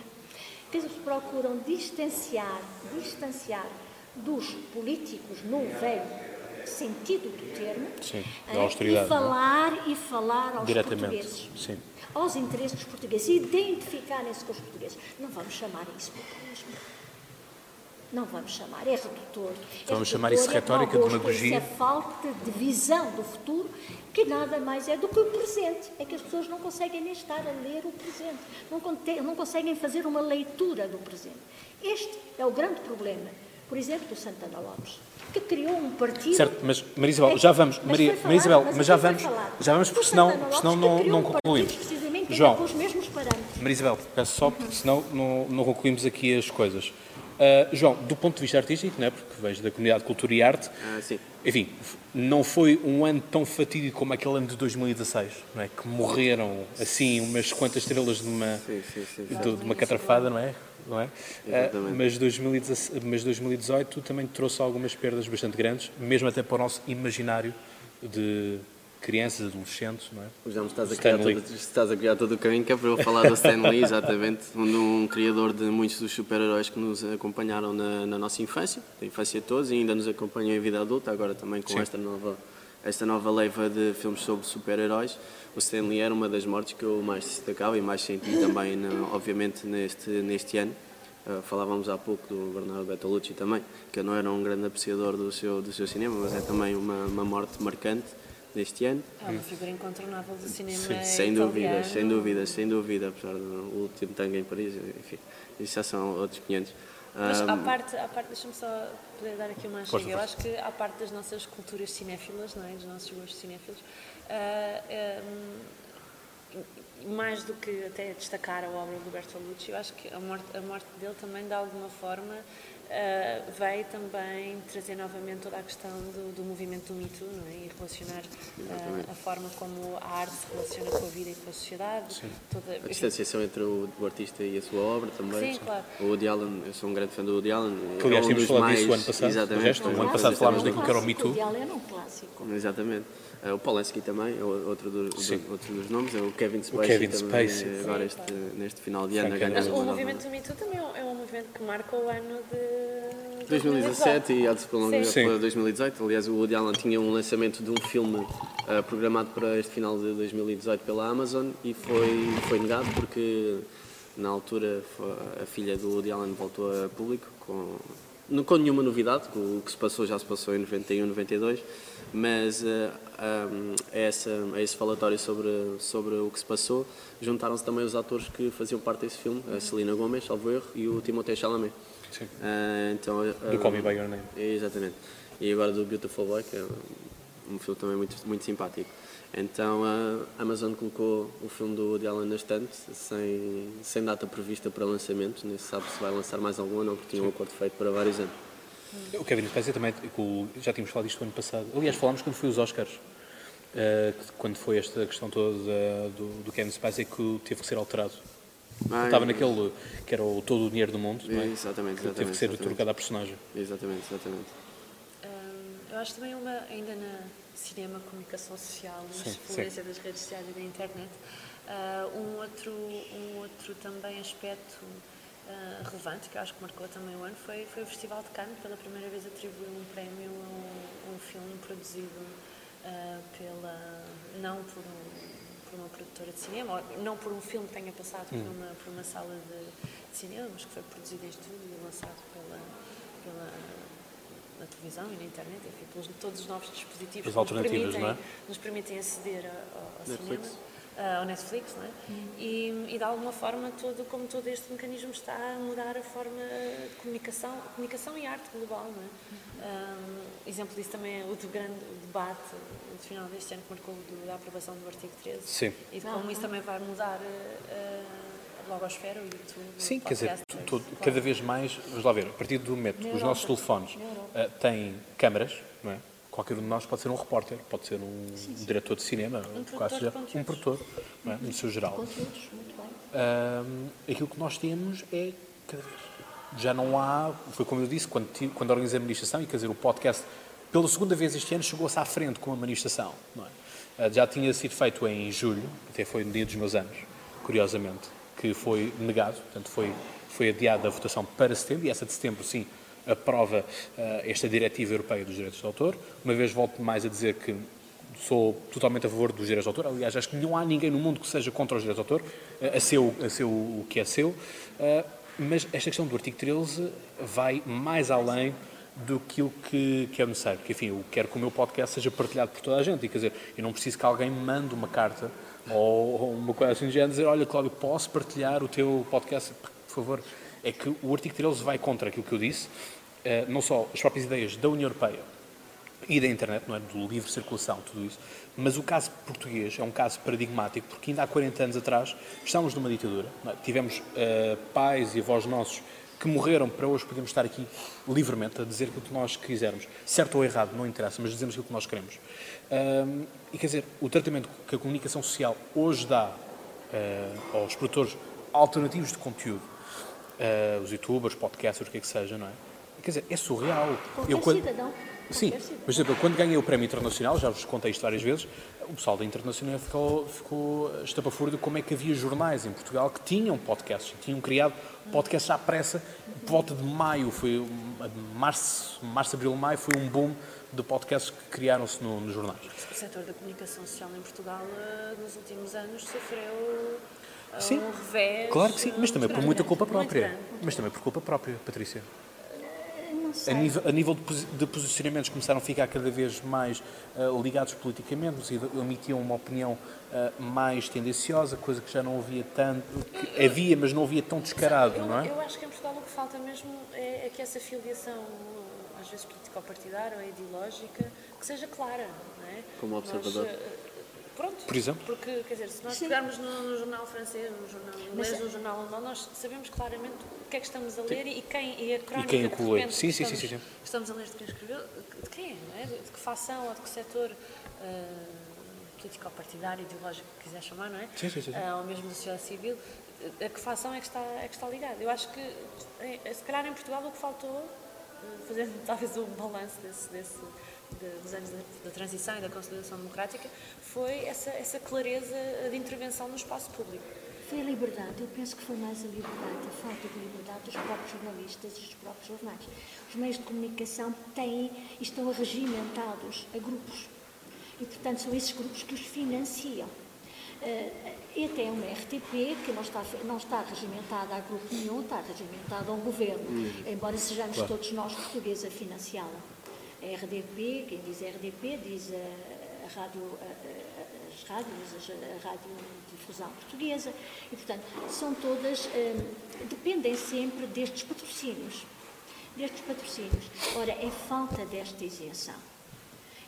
[SPEAKER 4] que procuram distanciar, distanciar dos políticos no velho sentido do termo,
[SPEAKER 1] Sim, austeridade,
[SPEAKER 4] e falar não? e falar aos portugueses,
[SPEAKER 1] sim.
[SPEAKER 4] aos interesses dos portugueses, identificarem-se com os portugueses. Não vamos chamar isso populismo. Não vamos chamar, é redutor.
[SPEAKER 1] Então vamos chamar isso retórica, de demagogia.
[SPEAKER 4] Isso é falta de visão do futuro, que nada mais é do que o presente. É que as pessoas não conseguem nem estar a ler o presente, não, não conseguem fazer uma leitura do presente. Este é o grande problema, por exemplo, do Santana Lopes que criou um partido.
[SPEAKER 1] Certo, mas Marisabel, já vamos, mas Maria, falar, Marisabel, mas, mas já vamos, já vamos, porque senão, senão não, não concluímos.
[SPEAKER 4] Um João, com os mesmos parâmetros.
[SPEAKER 1] Marisabel, peço só, porque senão não, não concluímos aqui as coisas. Uh, João, do ponto de vista artístico, né, porque vejo da comunidade de cultura e arte,
[SPEAKER 2] ah,
[SPEAKER 1] enfim, não foi um ano tão fatídico como aquele ano de 2016, não é? que morreram assim umas quantas estrelas de uma,
[SPEAKER 2] sim, sim, sim,
[SPEAKER 1] de, de, uma catrafada, não é? Não é? Uh, mas, 2018, mas 2018 também trouxe algumas perdas bastante grandes, mesmo até para o nosso imaginário de crianças, adolescentes, não é?
[SPEAKER 2] Já me estás a, criar todo, estás a criar todo o caminho que é para eu falar do Stan Lee, exatamente, um, um criador de muitos dos super-heróis que nos acompanharam na, na, nossa infância, da infância de todos, e ainda nos acompanham em vida adulta, agora também com esta nova, esta nova leva de filmes sobre super-heróis. O Stan Lee era uma das mortes que eu mais destacava e mais senti também, obviamente, neste, neste ano. Uh, falávamos há pouco do Bernardo Bertolucci também, que eu não era um grande apreciador do seu, do seu cinema, mas é também uma, uma morte marcante deste ano.
[SPEAKER 3] É uma figura incontornável do cinema
[SPEAKER 2] Sim, Sem dúvida, sem dúvida, sem dúvida, apesar do último tango em Paris, enfim, isso já são outros 500.
[SPEAKER 3] Mas à parte, à parte deixa-me só poder dar aqui uma chega. Eu acho que à parte das nossas culturas cinéfilas, não é? dos nossos gostos cinéfilos, mais do que até destacar a obra do Bertolucci, eu acho que a morte, a morte dele também, de alguma forma, uh, veio também trazer novamente toda a questão do, do movimento do Me Too não é? e relacionar uh, a forma como a arte se relaciona com a vida e com a sociedade.
[SPEAKER 2] Toda, a distanciação entre o, o, artista e a sua obra também.
[SPEAKER 3] Sim, claro.
[SPEAKER 2] O Woody Allen, eu sou um grande fã do Woody Allen.
[SPEAKER 1] Que aliás
[SPEAKER 2] é
[SPEAKER 1] tínhamos falado
[SPEAKER 2] mais...
[SPEAKER 1] disso o ano passado.
[SPEAKER 2] Exatamente.
[SPEAKER 1] Resto, o ano passado falámos daquilo que era o Me Too. O
[SPEAKER 4] Woody Allen é um clássico.
[SPEAKER 2] Exatamente. Uh, o Polanski também, é outro, do, do, outro dos nomes, é o Kevin Spacey,
[SPEAKER 1] o Kevin
[SPEAKER 2] também,
[SPEAKER 1] Spacey.
[SPEAKER 2] agora este, neste final de ano.
[SPEAKER 3] Mas o movimento do Me Too também é um movimento que marca o ano de
[SPEAKER 2] 2017 e há de se prolongar para 2018. Aliás, o Woody Allen tinha um lançamento de um filme uh, programado para este final de 2018 pela Amazon e foi, foi negado porque na altura a filha do Woody Allen voltou a público com, não com nenhuma novidade, o que se passou já se passou em 91, 92 mas uh, eh, um, a, essa, a esse falatório sobre, sobre o que se passou juntaram-se também os atores que faziam parte desse filme, a Selena Gomez, salvo erro, e o Timothée Chalamet.
[SPEAKER 1] Sim.
[SPEAKER 2] Uh, então, uh,
[SPEAKER 1] do Call Me By Your Name.
[SPEAKER 2] Exatamente. E agora do Beautiful Boy, que é um filme também muito, muito simpático. Então a Amazon colocou o filme do Woody Allen na estante, sem, sem data prevista para lançamento, nem se sabe se vai lançar mais algum ou não, porque tinha um acordo feito para vários anos.
[SPEAKER 1] O Kevin Spacey também, já tínhamos falado disto no ano passado. Aliás, falámos quando foi os Oscars. eh, quando foi esta questão toda da- do, do Kevin Spacey que teve que ser alterado.
[SPEAKER 2] Ah,
[SPEAKER 1] Estava
[SPEAKER 2] é-
[SPEAKER 1] naquele que era o todo o dinheiro do mundo, não é?
[SPEAKER 2] Exatamente,
[SPEAKER 1] Que teve que
[SPEAKER 2] exatamente,
[SPEAKER 1] ser
[SPEAKER 2] exatamente.
[SPEAKER 1] trocado à personagem.
[SPEAKER 2] Exatamente, exatamente.
[SPEAKER 3] Hum, eu acho também uma, ainda na cinema, comunicação social, na influência das redes sociais e da internet, ah, um, outro, um outro também aspecto ah, relevante, que eu acho que marcou também o ano, foi, foi o Festival de Cannes, pela primeira vez atribuiu um prémio a um, um filme produzido ah, pela, não por, um, por uma produtora de cinema, não por um filme que tenha passado por, uma, por uma sala de, de cinema, mas que foi produzido em estúdio e lançado pela, pela na televisão e na internet, enfim, pelos todos os novos dispositivos
[SPEAKER 1] As
[SPEAKER 3] que nos permitem,
[SPEAKER 1] é?
[SPEAKER 3] nos permitem aceder ao, ao cinema, ah, ao Netflix, não é? E, e de alguma forma, todo, como todo este mecanismo está a mudar a forma de comunicação, comunicação e arte global, não é? Ah, exemplo disso também é o do grande debate de final deste ano que marcou do- da aprovação do artigo 13
[SPEAKER 1] Sim.
[SPEAKER 3] e de como isso também vai mudar ah, a blogosfera, o YouTube,
[SPEAKER 1] Sim,
[SPEAKER 3] o
[SPEAKER 1] quer dizer,
[SPEAKER 3] podcast,
[SPEAKER 1] tu- tu- cada vez mais, vamos lá ver, a partir do momento que os nossos telefones ah, têm câmaras, não é? Qualquer um de nós pode ser um repórter, pode ser um diretor de cinema,
[SPEAKER 3] Um produtor de
[SPEAKER 1] já- um produtor, é? no seu geral.
[SPEAKER 4] Conteúdos, muito bem.
[SPEAKER 1] Ahm, aquilo que nós temos é cada vez. Já não há, foi como eu disse, quando, quando organizei a manifestação, e quer dizer, o podcast, pela segunda vez este ano, chegou-se à frente com a manifestação. É? Ah, já tinha sido feito em julho, até foi no dia dos meus anos, curiosamente, que foi negado, portanto, foi, foi adiada a votação para setembro, e essa de setembro, sim, aprova ah, esta diretiva europeia dos direitos de autor. Uma vez volto mais a dizer que sou totalmente a favor dos direitos de autor. Aliás, acho que não há ninguém no mundo que seja contra os direitos de autor, eh, a seu, a seu o que é seu. Eh, Mas esta questão do artigo 13 vai mais além do que o que, que é necessário. Porque, enfim, eu quero que o meu podcast seja partilhado por toda a gente. E, quer dizer, eu não preciso que alguém me mande uma carta ou ou uma coisa assim de género, dizer, olha, Cláudio, posso partilhar o teu podcast? Por favor. É que o artigo 13 vai contra aquilo que eu disse, eh, não só as próprias ideias da União Europeia, e da internet, não é? do livre circulação, tudo isso. Mas o caso português é um caso paradigmático, porque ainda há 40 anos atrás estávamos numa ditadura. é? Tivemos eh, pais e avós nossos que morreram para hoje podermos estar aqui livremente a dizer aquilo que nós quisermos. Certo ou errado, não interessa, mas dizemos aquilo que nós queremos. Ahm, e quer dizer, o tratamento que a comunicação social hoje dá eh, aos produtores alternativos de conteúdo, eh, os youtubers, podcasters, o que é que seja, não é? Quer dizer, é surreal.
[SPEAKER 4] Qualquer
[SPEAKER 1] Eu, quando-
[SPEAKER 4] cidadão.
[SPEAKER 1] Sim, por exemplo, quando ganhei o prémio internacional, já vos contei isto várias vezes, o pessoal da internacional ficou, ficou estapafúrdio de como é que havia jornais em Portugal que tinham podcasts, tinham criado podcasts à pressa, por volta de maio, foi março, março, abril, maio, foi um boom de podcasts que criaram-se no- nos jornais.
[SPEAKER 3] O setor da comunicação social em Portugal, eh, nos últimos anos, sofreu
[SPEAKER 1] Sim,
[SPEAKER 3] um revés.
[SPEAKER 1] Claro que sim, mas também por muita
[SPEAKER 3] grande,
[SPEAKER 1] culpa própria. Mas também por culpa própria, Patrícia.
[SPEAKER 4] Não
[SPEAKER 1] A nível, a nível de, posi- de posicionamentos começaram a ficar cada vez mais ah, ligados politicamente, e emitiam uma opinião ah, mais tendenciosa, coisa que já não havia tanto, que havia, mas não havia tão descarado,
[SPEAKER 3] eu,
[SPEAKER 1] não é?
[SPEAKER 3] Eu acho que em Portugal o que falta mesmo é, é que essa filiação, às vezes político-partidária ou ideológica, que seja clara, não é?
[SPEAKER 2] Como
[SPEAKER 3] Nós,
[SPEAKER 2] observador.
[SPEAKER 3] Eh, pronto.
[SPEAKER 1] Por exemplo?
[SPEAKER 3] Porque, quer dizer, se nós
[SPEAKER 4] Sim.
[SPEAKER 3] pegarmos no, no jornal francês, no jornal inglês,
[SPEAKER 4] Mas-
[SPEAKER 3] no jornal alemão, nós sabemos claramente o que é que estamos a ler e quem e a crónica
[SPEAKER 1] quem o
[SPEAKER 3] que
[SPEAKER 1] que
[SPEAKER 3] de repente
[SPEAKER 1] Sim, sim,
[SPEAKER 3] estamos,
[SPEAKER 1] sim, sim, sim.
[SPEAKER 3] estamos a ler de quem escreveu, de quem é, não é? De, que facção ou de que setor eh, político-partidário, ideológico que quiser chamar, não é?
[SPEAKER 1] Sim, sim, sim, sim.
[SPEAKER 3] Ah, ou mesmo da sociedade civil, a que facção é que está, é que está ligada. Eu acho que, eh, se calhar em Portugal, o que faltou, eh, fazendo talvez um balanço desse, desse, de- dos anos da, transição e da consolidação democrática, foi essa, essa clareza de intervenção no espaço público.
[SPEAKER 4] Foi a liberdade, eu penso que foi mais a liberdade, a falta de liberdade dos próprios jornalistas e dos próprios jornais. Os meios de comunicação têm e estão regimentados a grupos. E, portanto, são esses grupos que os financiam. Eh, e até uma RTP, que não está, não está regimentada a grupo nenhum, está regimentada ao governo, embora sejamos
[SPEAKER 1] Claro.
[SPEAKER 4] todos nós portugueses a financiá-la. RDP, quem diz RDP, diz a, a rádio, a- a- as rádios, a radiodifusão portuguesa, e portanto são todas, dependem sempre destes patrocínios, destes patrocínios. Ora, é falta desta isenção,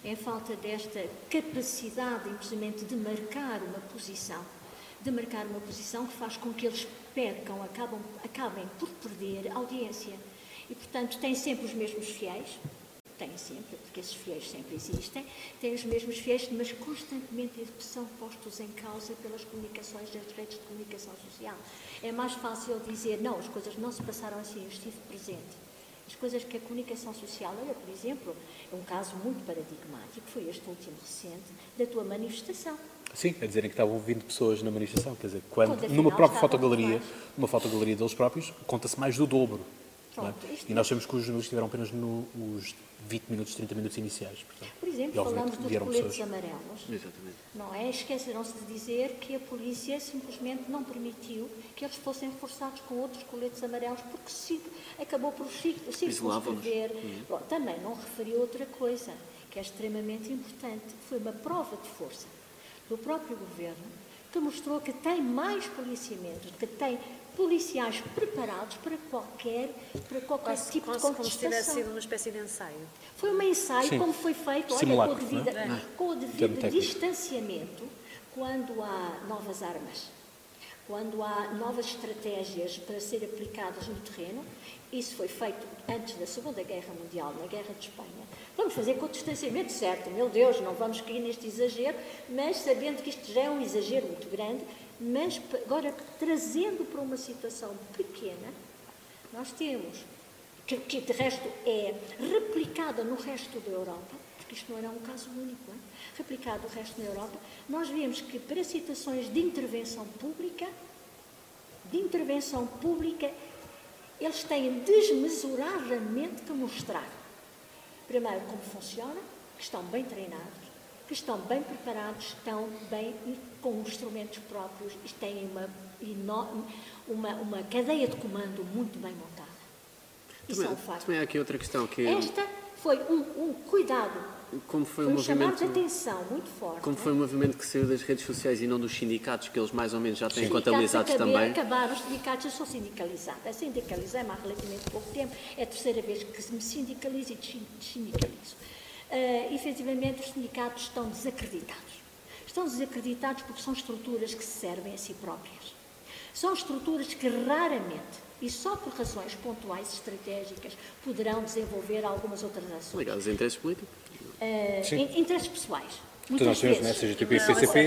[SPEAKER 4] é falta desta capacidade, infelizmente, de marcar uma posição, de marcar uma posição que faz com que eles percam, acabam, acabem por perder audiência. E, portanto, tem sempre os mesmos fiéis, tem sempre, porque esses fiéis sempre existem, tem os mesmos fiéis, mas constantemente são postos em causa pelas comunicações das redes de comunicação social. É mais fácil dizer, não, as coisas não se passaram assim, eu estive presente. As coisas que a comunicação social, olha, por exemplo, é um caso muito paradigmático, foi este último recente, da tua manifestação.
[SPEAKER 1] Sim, a dizerem que estavam 20 pessoas na manifestação, quer dizer, quando, numa própria fotogaleria, numa fotogaleria deles próprios, conta-se mais do dobro. é?
[SPEAKER 4] Pronto, isto
[SPEAKER 1] E nós sabemos que os jornalistas estiveram apenas nos 20 minutos, 30 minutos iniciais. Portanto,
[SPEAKER 4] Por exemplo, falamos dos coletes
[SPEAKER 1] pessoas.
[SPEAKER 4] amarelos.
[SPEAKER 2] Exatamente.
[SPEAKER 4] Não é? Esqueceram-se de dizer que a polícia simplesmente não permitiu que eles fossem reforçados com outros coletes amarelos, porque se acabou por circunscrever. Bom, também não referiu outra coisa, que é extremamente importante. Foi uma prova de força do próprio governo, que mostrou que tem mais policiamentos, que tem policiais preparados para qualquer, para qualquer
[SPEAKER 3] Quase,
[SPEAKER 4] tipo
[SPEAKER 3] quase
[SPEAKER 4] de
[SPEAKER 3] como se tivesse
[SPEAKER 4] contestação.
[SPEAKER 3] sido uma espécie de ensaio.
[SPEAKER 4] Foi um ensaio,
[SPEAKER 1] Sim.
[SPEAKER 4] como foi feito, olha, com o devido,
[SPEAKER 1] é?
[SPEAKER 4] com o devido distanciamento, quando há novas armas, quando há novas estratégias para ser aplicadas no terreno, isso foi feito antes da Segunda Guerra Mundial, na Guerra de Espanha. Vamos fazer com o distanciamento certo, meu Deus, não vamos cair neste exagero, mas sabendo que isto já é um exagero muito grande, mas agora trazendo para uma situação pequena, nós temos, que, que de resto é replicada no resto da Europa, porque isto não era um caso único, hein? replicado no resto da Europa, nós vemos que para situações de intervenção pública, de intervenção pública, eles têm desmesuradamente que mostrar, primeiro, como funciona, que estão bem treinados, que estão bem preparados, estão bem com instrumentos próprios e têm uma, enorme- uma, uma cadeia de comando muito bem montada. Isso é um
[SPEAKER 2] Também,
[SPEAKER 4] facto.
[SPEAKER 2] também há aqui outra questão que
[SPEAKER 4] Esta foi um, um cuidado,
[SPEAKER 2] como foi,
[SPEAKER 4] foi
[SPEAKER 2] um
[SPEAKER 4] chamado
[SPEAKER 2] movimento
[SPEAKER 4] de atenção muito forte.
[SPEAKER 2] como
[SPEAKER 4] é?
[SPEAKER 2] foi um movimento que saiu das redes sociais e não dos sindicatos que eles mais ou menos já têm
[SPEAKER 4] Os
[SPEAKER 2] contabilizados também.
[SPEAKER 4] Acabaram, os sindicatos, eu sou sindicalizada. A sindicalizei-me há relativamente pouco tempo, é a terceira vez que me sindicalizo e desin- desindicalizo. Uh, efetivamente, os sindicatos estão desacreditados. Estão desacreditados porque são estruturas que se servem a si próprias. São estruturas que raramente, e só por razões pontuais e estratégicas, poderão desenvolver algumas outras ações.
[SPEAKER 2] Ligados a interesses políticos.
[SPEAKER 4] Uh, in- interesses pessoais.
[SPEAKER 1] Então
[SPEAKER 4] Muitas
[SPEAKER 1] nós temos né, CGTP e CCP,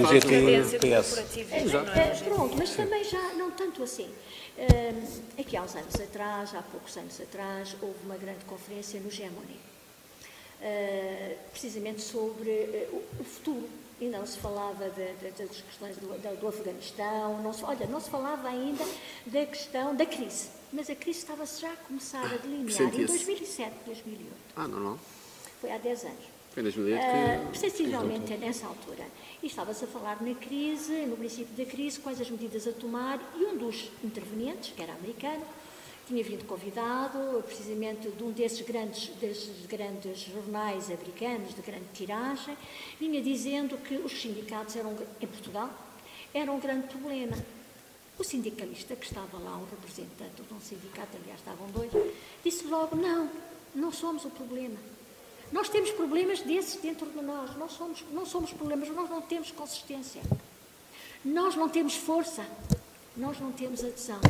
[SPEAKER 1] o GT e PS.
[SPEAKER 3] é?
[SPEAKER 4] É, pronto, mas também já não tanto assim. Hum, aqui há uns anos atrás, há poucos anos atrás, houve uma grande conferência no Gemoni, uh, precisamente sobre uh, o, futuro. Ainda não se falava de- de- das questões do, do Afeganistão, não se, olha, não se falava ainda da questão da crise, mas a crise estava-se já a começar a delinear em
[SPEAKER 2] Sentia-se.
[SPEAKER 4] 2007, 2008.
[SPEAKER 2] Ah, normal.
[SPEAKER 4] Foi há 10 anos.
[SPEAKER 2] Foi em 2008
[SPEAKER 4] Ah,
[SPEAKER 2] que...
[SPEAKER 4] sensivelmente nessa altura. E estava-se a falar na crise, no princípio da crise, quais as medidas a tomar, e um dos intervenientes, que era americano, tinha vindo convidado, precisamente de um desses grandes, desses grandes jornais americanos, de grande tiragem, vinha dizendo que os sindicatos eram, em Portugal eram um grande problema. O sindicalista, que estava lá, um representante de um sindicato, aliás, estavam dois, disse logo: não, não somos o problema. Nós temos problemas desses dentro de nós, nós somos, não somos problemas, nós não temos consistência. Nós não temos força, nós não temos adesão.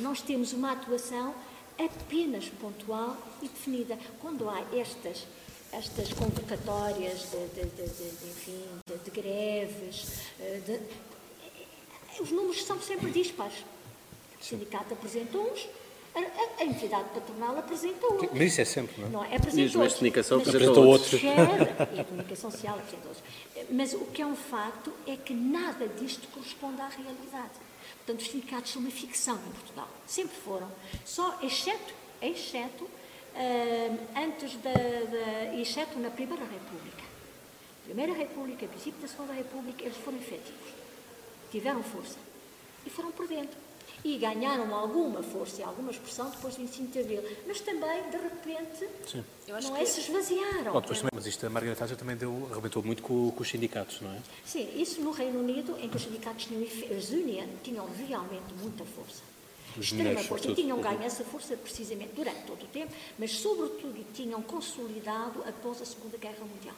[SPEAKER 4] Nós temos uma atuação apenas pontual e definida. Quando há estas, estas convocatórias de, de, de, de- de, enfim, de, de greves, eh, de- os números são sempre dispares. O sindicato apresenta uns, a, a- a entidade patronal apresenta outros.
[SPEAKER 1] Mas isso é sempre, não é?
[SPEAKER 4] Não é?
[SPEAKER 2] E os
[SPEAKER 4] Apresentou
[SPEAKER 2] meios de
[SPEAKER 4] outros.
[SPEAKER 2] comunicação
[SPEAKER 4] Mas
[SPEAKER 2] apresentou
[SPEAKER 1] outros.
[SPEAKER 4] e a comunicação social apresentou outros. Mas o que é um facto é que nada disto corresponde à realidade. Portanto, os sindicatos são uma ficção em Portugal. Sempre foram. Só, exceto, exceto, ah, antes da, da, exceto na Primeira República. Primeira República, princípio da Segunda República, eles foram efetivos. Tiveram força. E foram perdendo. E ganharam alguma força e alguma expressão depois do 25 de Abril. Mas também, de repente,
[SPEAKER 1] Sim.
[SPEAKER 4] Não
[SPEAKER 3] que-
[SPEAKER 4] é, se esvaziaram.
[SPEAKER 1] Bom, depois também, mas isto a Margaret Thatcher também deu, arrebentou muito com, com os sindicatos, não é?
[SPEAKER 4] Sim, isso no Reino Unido, em que os sindicatos tinham, as Union tinham realmente muita força.
[SPEAKER 1] Os
[SPEAKER 4] Extrema
[SPEAKER 1] mineiros,
[SPEAKER 4] força. E tinham ganho essa força precisamente durante todo o tempo, mas sobretudo tinham consolidado após a Segunda Guerra Mundial.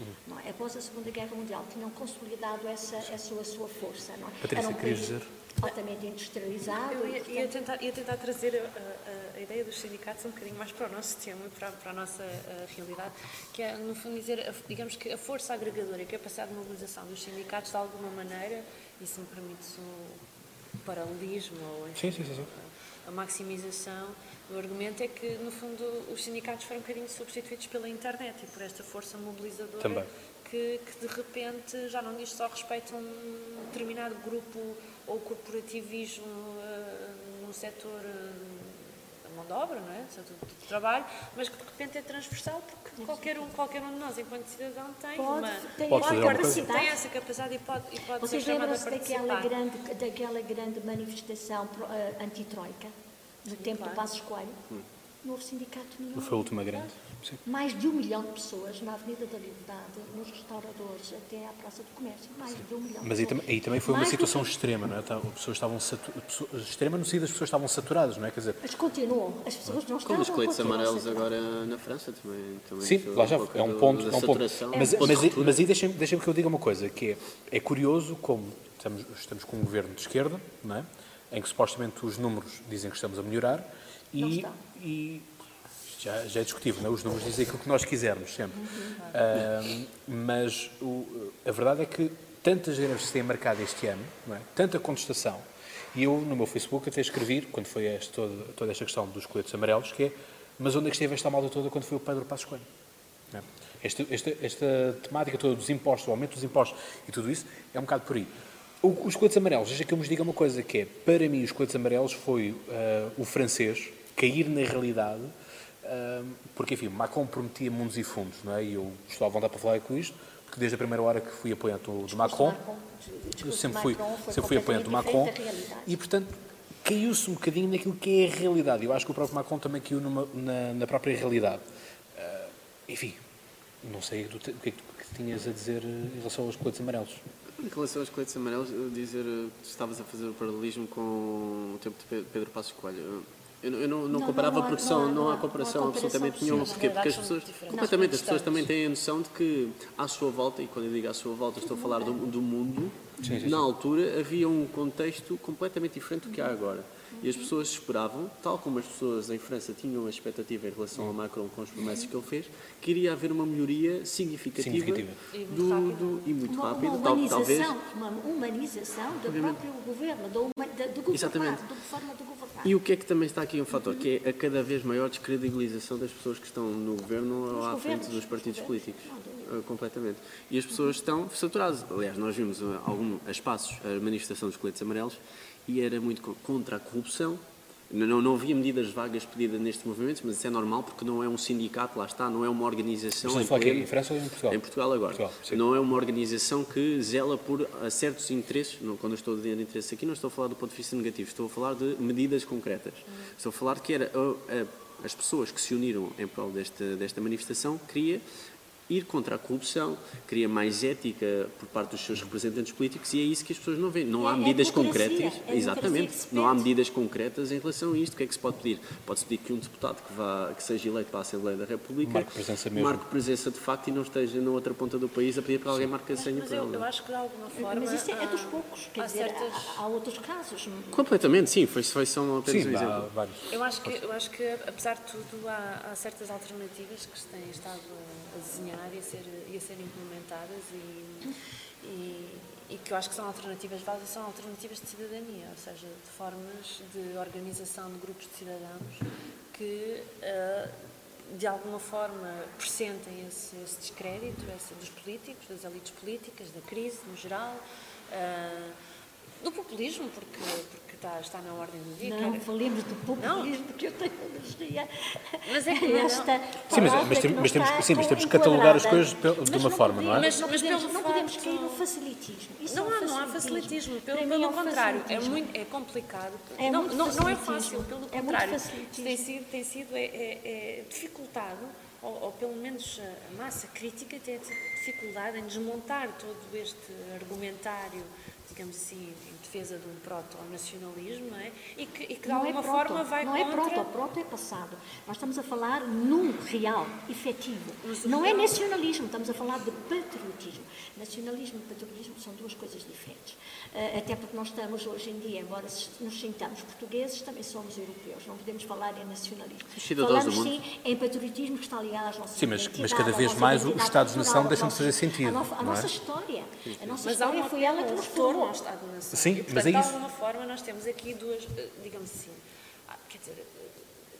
[SPEAKER 1] Uhum.
[SPEAKER 4] Não é? Após a Segunda Guerra Mundial tinham consolidado essa, essa a sua força. Não é?
[SPEAKER 1] Patrícia,
[SPEAKER 4] Era
[SPEAKER 1] querias
[SPEAKER 4] país-
[SPEAKER 1] dizer?
[SPEAKER 4] Altamente industrializado.
[SPEAKER 3] Eu
[SPEAKER 4] e,
[SPEAKER 3] ia,
[SPEAKER 4] portanto,
[SPEAKER 3] ia tentar, ia tentar trazer a, a- a ideia dos sindicatos um bocadinho mais para o nosso tema, para, para a nossa eh, realidade, que é, no fundo, dizer, a- digamos que a força agregadora e a capacidade de mobilização dos sindicatos, de alguma maneira, e se me permite o paralelismo ou enfim,
[SPEAKER 1] Sim, sim, sim, sim.
[SPEAKER 3] a maximização do argumento é que, no fundo, os sindicatos foram um bocadinho substituídos pela internet e por esta força mobilizadora
[SPEAKER 1] Também.
[SPEAKER 3] que, que, de repente já não diz só respeito a um determinado grupo ou corporativismo eh, no setor eh, da mão de obra, não é? No setor do trabalho, mas que de repente é transversal porque qualquer um, qualquer um de nós, enquanto cidadão, tem
[SPEAKER 4] Pode,
[SPEAKER 3] uma...
[SPEAKER 4] tem
[SPEAKER 1] Pode alguma coisa.
[SPEAKER 3] tem essa capacidade e pode, e pode
[SPEAKER 4] Vocês
[SPEAKER 3] ser chamado a
[SPEAKER 4] lembram-se daquela
[SPEAKER 3] participar.
[SPEAKER 4] grande, daquela grande manifestação eh, anti-troika, no tempo
[SPEAKER 3] claro.
[SPEAKER 4] do Passos Coelho? Não houve sindicato nenhum.
[SPEAKER 1] Foi a última grande. Sim.
[SPEAKER 4] Mais de um milhão de pessoas na Avenida da Liberdade, nos restauradores, até à Praça do Comércio. Mais de um milhão de
[SPEAKER 1] Mas aí, aí também foi uma
[SPEAKER 4] Mais do que-
[SPEAKER 1] situação extrema, não é? Tá- As pessoas estavam extrema no sentido das pessoas estavam saturadas, não é? Quer dizer,
[SPEAKER 4] Mas continuam, as pessoas não estavam
[SPEAKER 2] Como os coletes amarelos agora na França também. também
[SPEAKER 1] Sim, lá já
[SPEAKER 2] pouco
[SPEAKER 1] é um ponto. É um ponto.
[SPEAKER 2] saturação.
[SPEAKER 1] Mas,
[SPEAKER 2] É um
[SPEAKER 1] mas, mas aí deixem-me deixem que eu diga uma coisa, que é, é curioso como estamos, estamos com um governo de esquerda, não é? em que supostamente os números dizem que estamos a melhorar
[SPEAKER 4] Não
[SPEAKER 1] e,
[SPEAKER 4] estão.
[SPEAKER 1] e já, já é discutível, não é? os números dizem aquilo que nós quisermos sempre. Ahm, mas o- a verdade é que tantas greves se têm marcado este ano, é? tanta contestação, e eu no meu Facebook até escrevi, quando foi este, toda, esta questão dos coletes amarelos, que é mas onde é que esteve esta malta toda quando foi o Pedro Passos Coelho? É? Esta, esta, esta temática toda dos impostos, o aumento dos impostos e tudo isso é um bocado por aí. Os coletes amarelos, deixa que eu vos diga uma coisa, que é, para mim, os coletes amarelos foi ah, o francês cair na realidade, porque, enfim, Macron prometia mundos e fundos, não é? E eu estou à vontade para falar com isto, porque desde a primeira hora que fui apoiante do, Macron,
[SPEAKER 4] o
[SPEAKER 1] eu sempre fui,
[SPEAKER 4] Macron
[SPEAKER 1] sempre fui apoiante do Macron, e, portanto, caiu-se um bocadinho naquilo que é a realidade. Eu acho que o próprio Macron também caiu numa- na, na própria realidade. Ah, enfim, não sei o que é que tu que tinhas a dizer eh, em relação aos coletes amarelos.
[SPEAKER 2] Em relação aos coletes amarelos, dizer, eh, tu estavas a fazer o paralelismo com o tempo de Pe- Pedro Passos Coelho. Eu, não- eu não, não
[SPEAKER 4] Não,
[SPEAKER 2] comparava
[SPEAKER 4] não há-
[SPEAKER 2] porque
[SPEAKER 4] não
[SPEAKER 2] são,
[SPEAKER 4] há-
[SPEAKER 2] não,
[SPEAKER 4] não
[SPEAKER 2] há
[SPEAKER 4] há-
[SPEAKER 2] comparação
[SPEAKER 4] não há comparação
[SPEAKER 2] absolutamente nenhuma. Porquê? Porque as
[SPEAKER 3] As
[SPEAKER 2] pessoas, completamente, as pessoas também têm a noção de que à sua volta, e quando eu digo à sua volta, estou a falar do, do mundo,
[SPEAKER 1] Sim, sim,
[SPEAKER 2] na
[SPEAKER 1] sim.
[SPEAKER 2] altura havia um contexto completamente diferente do que há agora. E as pessoas esperavam, tal como as pessoas em França tinham a expectativa em relação a Macron com as promessas que ele fez, que iria haver uma melhoria significativa,
[SPEAKER 1] Significativa.
[SPEAKER 3] E muito
[SPEAKER 2] do,
[SPEAKER 3] rápida.
[SPEAKER 2] do- e muito
[SPEAKER 4] Uma,
[SPEAKER 2] rápido,
[SPEAKER 4] uma
[SPEAKER 2] tal, talvez.
[SPEAKER 4] uma humanização do próprio governo, do, do governar,
[SPEAKER 2] Exatamente.
[SPEAKER 4] da forma de governar.
[SPEAKER 2] E o que é que também está aqui um fator? Que é a cada vez maior descredibilização das pessoas que estão no governo ou à frente dos
[SPEAKER 4] dos
[SPEAKER 2] partidos políticos.
[SPEAKER 4] do-
[SPEAKER 2] Uh, completamente. E as pessoas estão saturadas. Aliás, nós vimos uh, algum, a espaços a manifestação dos coletes amarelos e era muito co- contra a corrupção. Não, não, havia medidas vagas pedidas nestes movimentos, mas isso é normal porque não é um sindicato, lá está, não é uma organização.
[SPEAKER 1] Estás a
[SPEAKER 2] em
[SPEAKER 1] falar aqui
[SPEAKER 2] pleno-
[SPEAKER 1] em França ou em Portugal?
[SPEAKER 2] Em Portugal agora.
[SPEAKER 1] Portugal,
[SPEAKER 2] não é uma organização que zela por certos interesses. Não, quando eu estou a dizer interesses aqui, não estou a falar do ponto de vista negativo, estou a falar de medidas concretas. Estou a falar que era uh, uh, as pessoas que se uniram em prol desta, desta manifestação queria ir contra a corrupção, queria mais ética por parte dos seus representantes políticos e é isso que as pessoas não veem. Não
[SPEAKER 4] É-
[SPEAKER 2] há medidas concretas.
[SPEAKER 4] é
[SPEAKER 2] Exatamente. Não há medidas concretas em relação a isto. O que é que se pode pedir? Pode-se pedir que um deputado que, vá, que seja eleito para a Assembleia da República
[SPEAKER 1] Marque presença mesmo.
[SPEAKER 2] marque presença de facto e não esteja na outra ponta do país a pedir para alguém marque a senha
[SPEAKER 3] Mas
[SPEAKER 2] para
[SPEAKER 3] eu,
[SPEAKER 2] ele.
[SPEAKER 3] eu acho que de alguma forma.
[SPEAKER 4] Mas isso é, é dos
[SPEAKER 3] há-
[SPEAKER 4] poucos, quer
[SPEAKER 3] há
[SPEAKER 4] dizer,
[SPEAKER 3] certas-
[SPEAKER 4] há, há outros casos.
[SPEAKER 2] Completamente, sim. Foi, foi só apenas
[SPEAKER 1] Sim,
[SPEAKER 2] um exemplo.
[SPEAKER 1] vários.
[SPEAKER 3] Eu acho que, eu acho que apesar de tudo, há, há certas alternativas que se têm estado a desenhar e a ser, e a ser implementadas e, e, e que eu acho que são alternativas válidas, são alternativas de cidadania, ou seja, de formas de organização de grupos de cidadãos que, ah, de alguma forma, pressentem esse, esse descrédito esse, dos políticos, das elites políticas, da crise no geral. ah, do populismo, porque, porque está, está na ordem do dia.
[SPEAKER 4] Não falemos do populismo, porque eu tenho alergia
[SPEAKER 3] Mas é que
[SPEAKER 4] esta
[SPEAKER 1] Sim, mas, mas,
[SPEAKER 4] que
[SPEAKER 1] tem-
[SPEAKER 4] não
[SPEAKER 1] mas temos, sim, mas temos que catalogar as coisas de uma
[SPEAKER 4] não
[SPEAKER 1] forma, não é?
[SPEAKER 3] Mas-
[SPEAKER 4] podemos- Não,
[SPEAKER 3] mas
[SPEAKER 4] podemos,
[SPEAKER 3] pelo
[SPEAKER 4] não podemos
[SPEAKER 3] facto-
[SPEAKER 4] cair no facilitismo. Isso
[SPEAKER 3] Não
[SPEAKER 4] é
[SPEAKER 3] há, não há facilitismo, pelo, pelo
[SPEAKER 4] é
[SPEAKER 3] contrário, é, muito, é complicado.
[SPEAKER 4] É
[SPEAKER 3] não,
[SPEAKER 4] muito
[SPEAKER 3] não, não é fácil, pelo
[SPEAKER 4] É muito
[SPEAKER 3] contrário.
[SPEAKER 4] facilitismo.
[SPEAKER 3] tem sido, tem sido é, é- é dificultado, ou, ou pelo menos a, a massa crítica tem tido dificuldade em desmontar todo este argumentário digamos assim, em defesa de um proto-nacionalismo, não é? E que, e que de
[SPEAKER 4] Não é
[SPEAKER 3] alguma
[SPEAKER 4] proto,
[SPEAKER 3] forma vai
[SPEAKER 4] não
[SPEAKER 3] contra...
[SPEAKER 4] é proto, proto é passado. Nós estamos a falar num real, efetivo. Não é nacionalismo, estamos a falar de patriotismo. Nacionalismo e patriotismo são duas coisas diferentes. Eh, Até porque nós estamos hoje em dia, embora nos sintamos portugueses, também somos europeus. Não podemos falar em nacionalismo. Falamos
[SPEAKER 2] mundo.
[SPEAKER 4] sim em patriotismo que está ligado às nossas
[SPEAKER 1] Sim, mas- mas cada vez mais os Estados-nação deixam de fazer sentido,
[SPEAKER 4] A, nossa- a
[SPEAKER 1] não é?
[SPEAKER 4] nossa história. A nossa
[SPEAKER 3] Mas
[SPEAKER 4] história foi ela que
[SPEAKER 3] um
[SPEAKER 4] nos
[SPEAKER 3] retorno
[SPEAKER 4] formou.
[SPEAKER 3] ao Estado-nação.
[SPEAKER 1] Sim,
[SPEAKER 3] e, portanto,
[SPEAKER 1] mas é
[SPEAKER 3] de
[SPEAKER 1] isso.
[SPEAKER 3] alguma forma, nós temos aqui duas, eh, digamos assim, ah, quer dizer,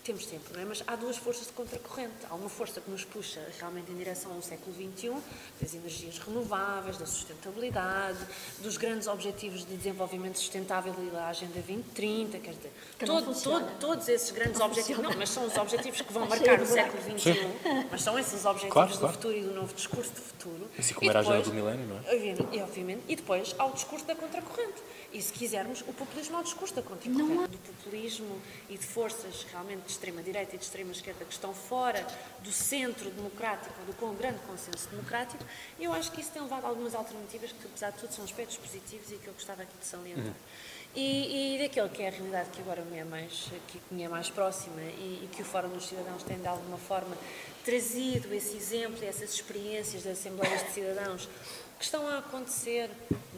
[SPEAKER 3] temos tempo, não é? Mas há duas forças de contracorrente. Há uma força que nos puxa realmente em direção ao século XXI, das energias renováveis, da sustentabilidade, dos grandes objetivos de desenvolvimento sustentável e da Agenda 2030, quer dizer, todo- todo- todos esses grandes
[SPEAKER 4] Não
[SPEAKER 3] objetivos,
[SPEAKER 4] funciona.
[SPEAKER 3] não, mas são os objetivos que vão marcar o século. XXI, mas são esses os objetivos
[SPEAKER 1] Claro,
[SPEAKER 3] do
[SPEAKER 1] claro.
[SPEAKER 3] futuro e do novo discurso de futuro.
[SPEAKER 1] Assim
[SPEAKER 3] E
[SPEAKER 1] como era a agenda
[SPEAKER 3] depois-
[SPEAKER 1] do milénio, não é?
[SPEAKER 3] E, obviamente. E depois há o discurso da contracorrente. E se quisermos, o populismo é o discurso da contracorrente.
[SPEAKER 4] Não há-
[SPEAKER 3] Do populismo e de forças realmente de extrema-direita e de extrema-esquerda que estão fora do centro democrático, do com- grande consenso democrático, e eu acho que isso tem levado a algumas alternativas que, apesar de tudo, são aspectos positivos e que eu gostava aqui de salientar. E, e daquele que é a realidade que agora me é mais, que me é mais próxima e, e que o Fórum dos Cidadãos tem de alguma forma trazido esse exemplo e essas experiências das Assembleias de Cidadãos que estão a acontecer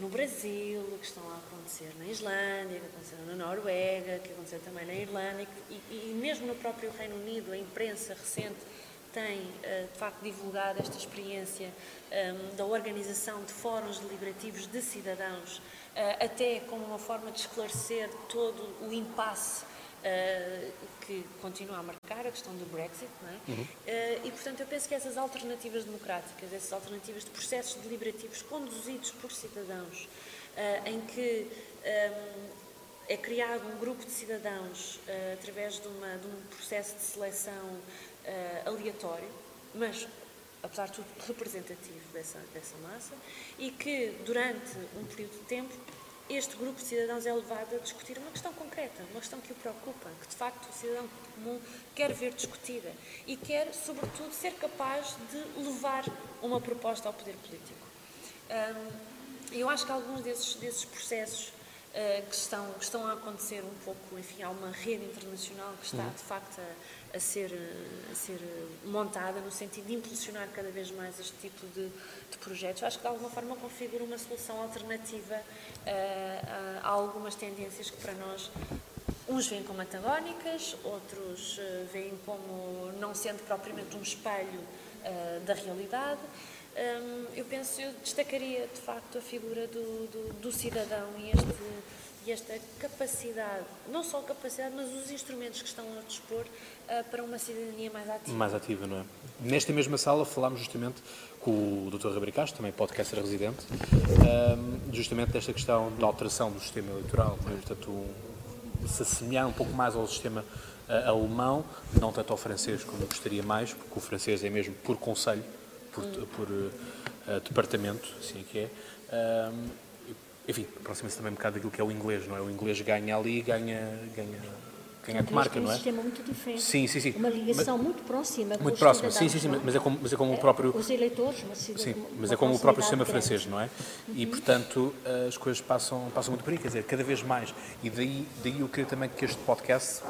[SPEAKER 3] no Brasil, que estão a acontecer na Islândia, que aconteceram na Noruega, que aconteceram também na Irlanda e, e- mesmo no próprio Reino Unido, a imprensa recente tem, eh, de facto, divulgado esta experiência ehm, da organização de fóruns deliberativos de cidadãos, eh, até como uma forma de esclarecer todo o impasse eh, que continua a marcar a questão do Brexit, não é? Eh, e, portanto, eu penso que essas alternativas democráticas, essas alternativas de processos deliberativos conduzidos por cidadãos, eh, em que ehm, é criado um grupo de cidadãos através de, uma- de um processo de seleção aleatório, mas, apesar de tudo, representativo dessa, dessa massa, e que, durante um período de tempo, este grupo de cidadãos é levado a discutir uma questão concreta, uma questão que o preocupa, que de facto o cidadão comum quer ver discutida e quer, sobretudo, ser capaz de levar uma proposta ao poder político. Eu acho que alguns desses, desses processos que, estão, que estão a acontecer um pouco, enfim, há uma rede internacional que está de facto a, a ser, eh, a ser eh, montada no sentido de impulsionar cada vez mais este tipo de, de projetos. Acho que de alguma forma configura uma solução alternativa eh, a, a algumas tendências que para nós Uns veem como antagónicas, outros eh, veem como não sendo propriamente um espelho eh, da realidade. Hum, eu penso, eu destacaria de facto a figura do, do, do cidadão e, este, e esta capacidade, não só capacidade, mas os instrumentos que estão a dispor eh, para uma cidadania mais ativa.
[SPEAKER 1] mais ativa, não é? Nesta mesma sala falámos justamente com o Dr. Rabeiro Castro, também podcaster residente, ahm, justamente desta questão da alteração do sistema eleitoral, é? portanto, um, se assemelhar um pouco mais ao sistema ah, alemão, não tanto ao francês como eu gostaria mais, porque o francês é mesmo por conselho, por, por ah, departamento, assim é que é. Ahm, enfim, aproxima-se também um bocado daquilo que é o inglês, não é? O inglês ganha ali, ganha, ganha, ganha a comarca,
[SPEAKER 4] tem
[SPEAKER 1] não
[SPEAKER 4] um
[SPEAKER 1] é?
[SPEAKER 4] sistema muito diferente.
[SPEAKER 1] Sim, sim, sim.
[SPEAKER 4] Uma ligação muito próxima
[SPEAKER 1] Muito
[SPEAKER 4] os
[SPEAKER 1] próximo, sim, sim, sim,
[SPEAKER 4] é?
[SPEAKER 1] mas é como, mas é como o próprio.
[SPEAKER 4] Os eleitores, uma cidade,
[SPEAKER 1] Sim, mas é como o próprio sistema
[SPEAKER 4] proximidade
[SPEAKER 1] francês, não é? E, portanto, as coisas passam, passam muito por aí, quer dizer, cada vez mais. E daí, daí eu queria também que este podcast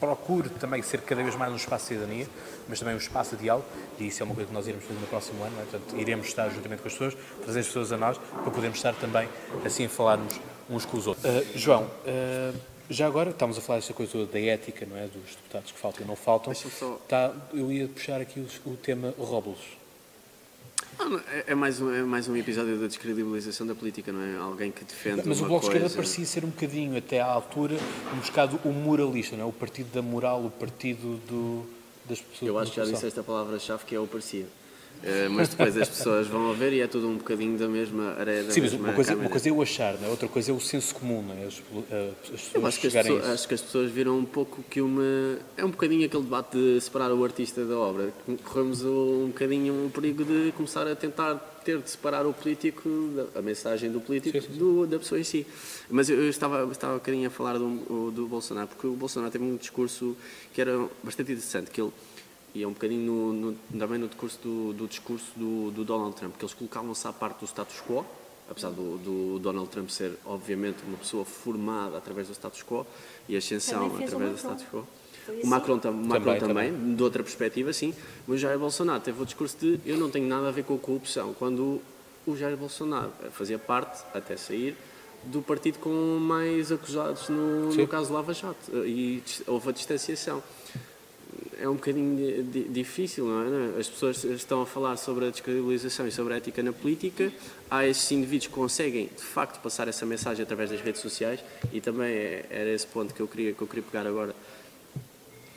[SPEAKER 1] procure também ser cada vez mais um espaço de cidadania, mas também um espaço de diálogo, e isso é uma coisa que nós iremos fazer no próximo ano, é? portanto, iremos estar juntamente com as pessoas, trazer as pessoas a nós, para podermos estar também, assim, a falarmos uns com os outros. Ah, João, ah, já agora estamos a falar desta coisa toda da ética, não é? Dos deputados que faltam e não faltam.
[SPEAKER 2] Deixa-me só-
[SPEAKER 1] Tá, eu ia puxar aqui o, o tema Róbulos.
[SPEAKER 2] Ah, é, é mais um, é mais um episódio da descredibilização da política, não é? Alguém que defende
[SPEAKER 1] Mas o Bloco de
[SPEAKER 2] coisa...
[SPEAKER 1] Esquerda parecia ser um bocadinho, até à altura, um bocado o moralista, não é? O partido da moral, o partido do, das pessoas.
[SPEAKER 2] Eu acho que já disse esta palavra-chave que é o parecia. Eh, mas depois as pessoas vão a ver e é tudo um bocadinho da mesma areia da
[SPEAKER 1] Sim, mas uma coisa, uma coisa é o achar, não é? outra coisa é o senso comum, não é? As, eh, as
[SPEAKER 2] Eu acho que, as pessoas, acho que as pessoas viram um pouco que uma. É um bocadinho aquele debate de separar o artista da obra. Corremos um bocadinho o perigo de começar a tentar ter de separar o político, a mensagem do político, do- da pessoa em si. Mas eu eu estava, estava um bocadinho a falar do, do Bolsonaro, porque o Bolsonaro teve um discurso que era bastante interessante, que ele. E é um bocadinho no, no- também no discurso do, do discurso do, do Donald Trump, que eles colocavam-se à parte do status quo apesar do, do Donald Trump ser, obviamente, uma pessoa formada através do status quo e ascensão
[SPEAKER 4] Também fez o
[SPEAKER 2] através do status quo.
[SPEAKER 4] Foi
[SPEAKER 2] O
[SPEAKER 4] assim.
[SPEAKER 2] Macron, tam- Macron
[SPEAKER 1] Também,
[SPEAKER 2] também, de outra perspectiva, sim. Mas o Jair Bolsonaro teve o discurso de eu não tenho nada a ver com a corrupção. Quando o Jair Bolsonaro fazia parte, até sair, do partido com mais acusados no, no caso Lava Jato. E houve a distanciação. É um bocadinho di- di- difícil, não é? As pessoas estão a falar sobre a descredibilização e sobre a ética na política. Há esses indivíduos que conseguem, de facto, passar essa mensagem através das redes sociais e também é- era esse ponto que eu queria, que eu queria pegar agora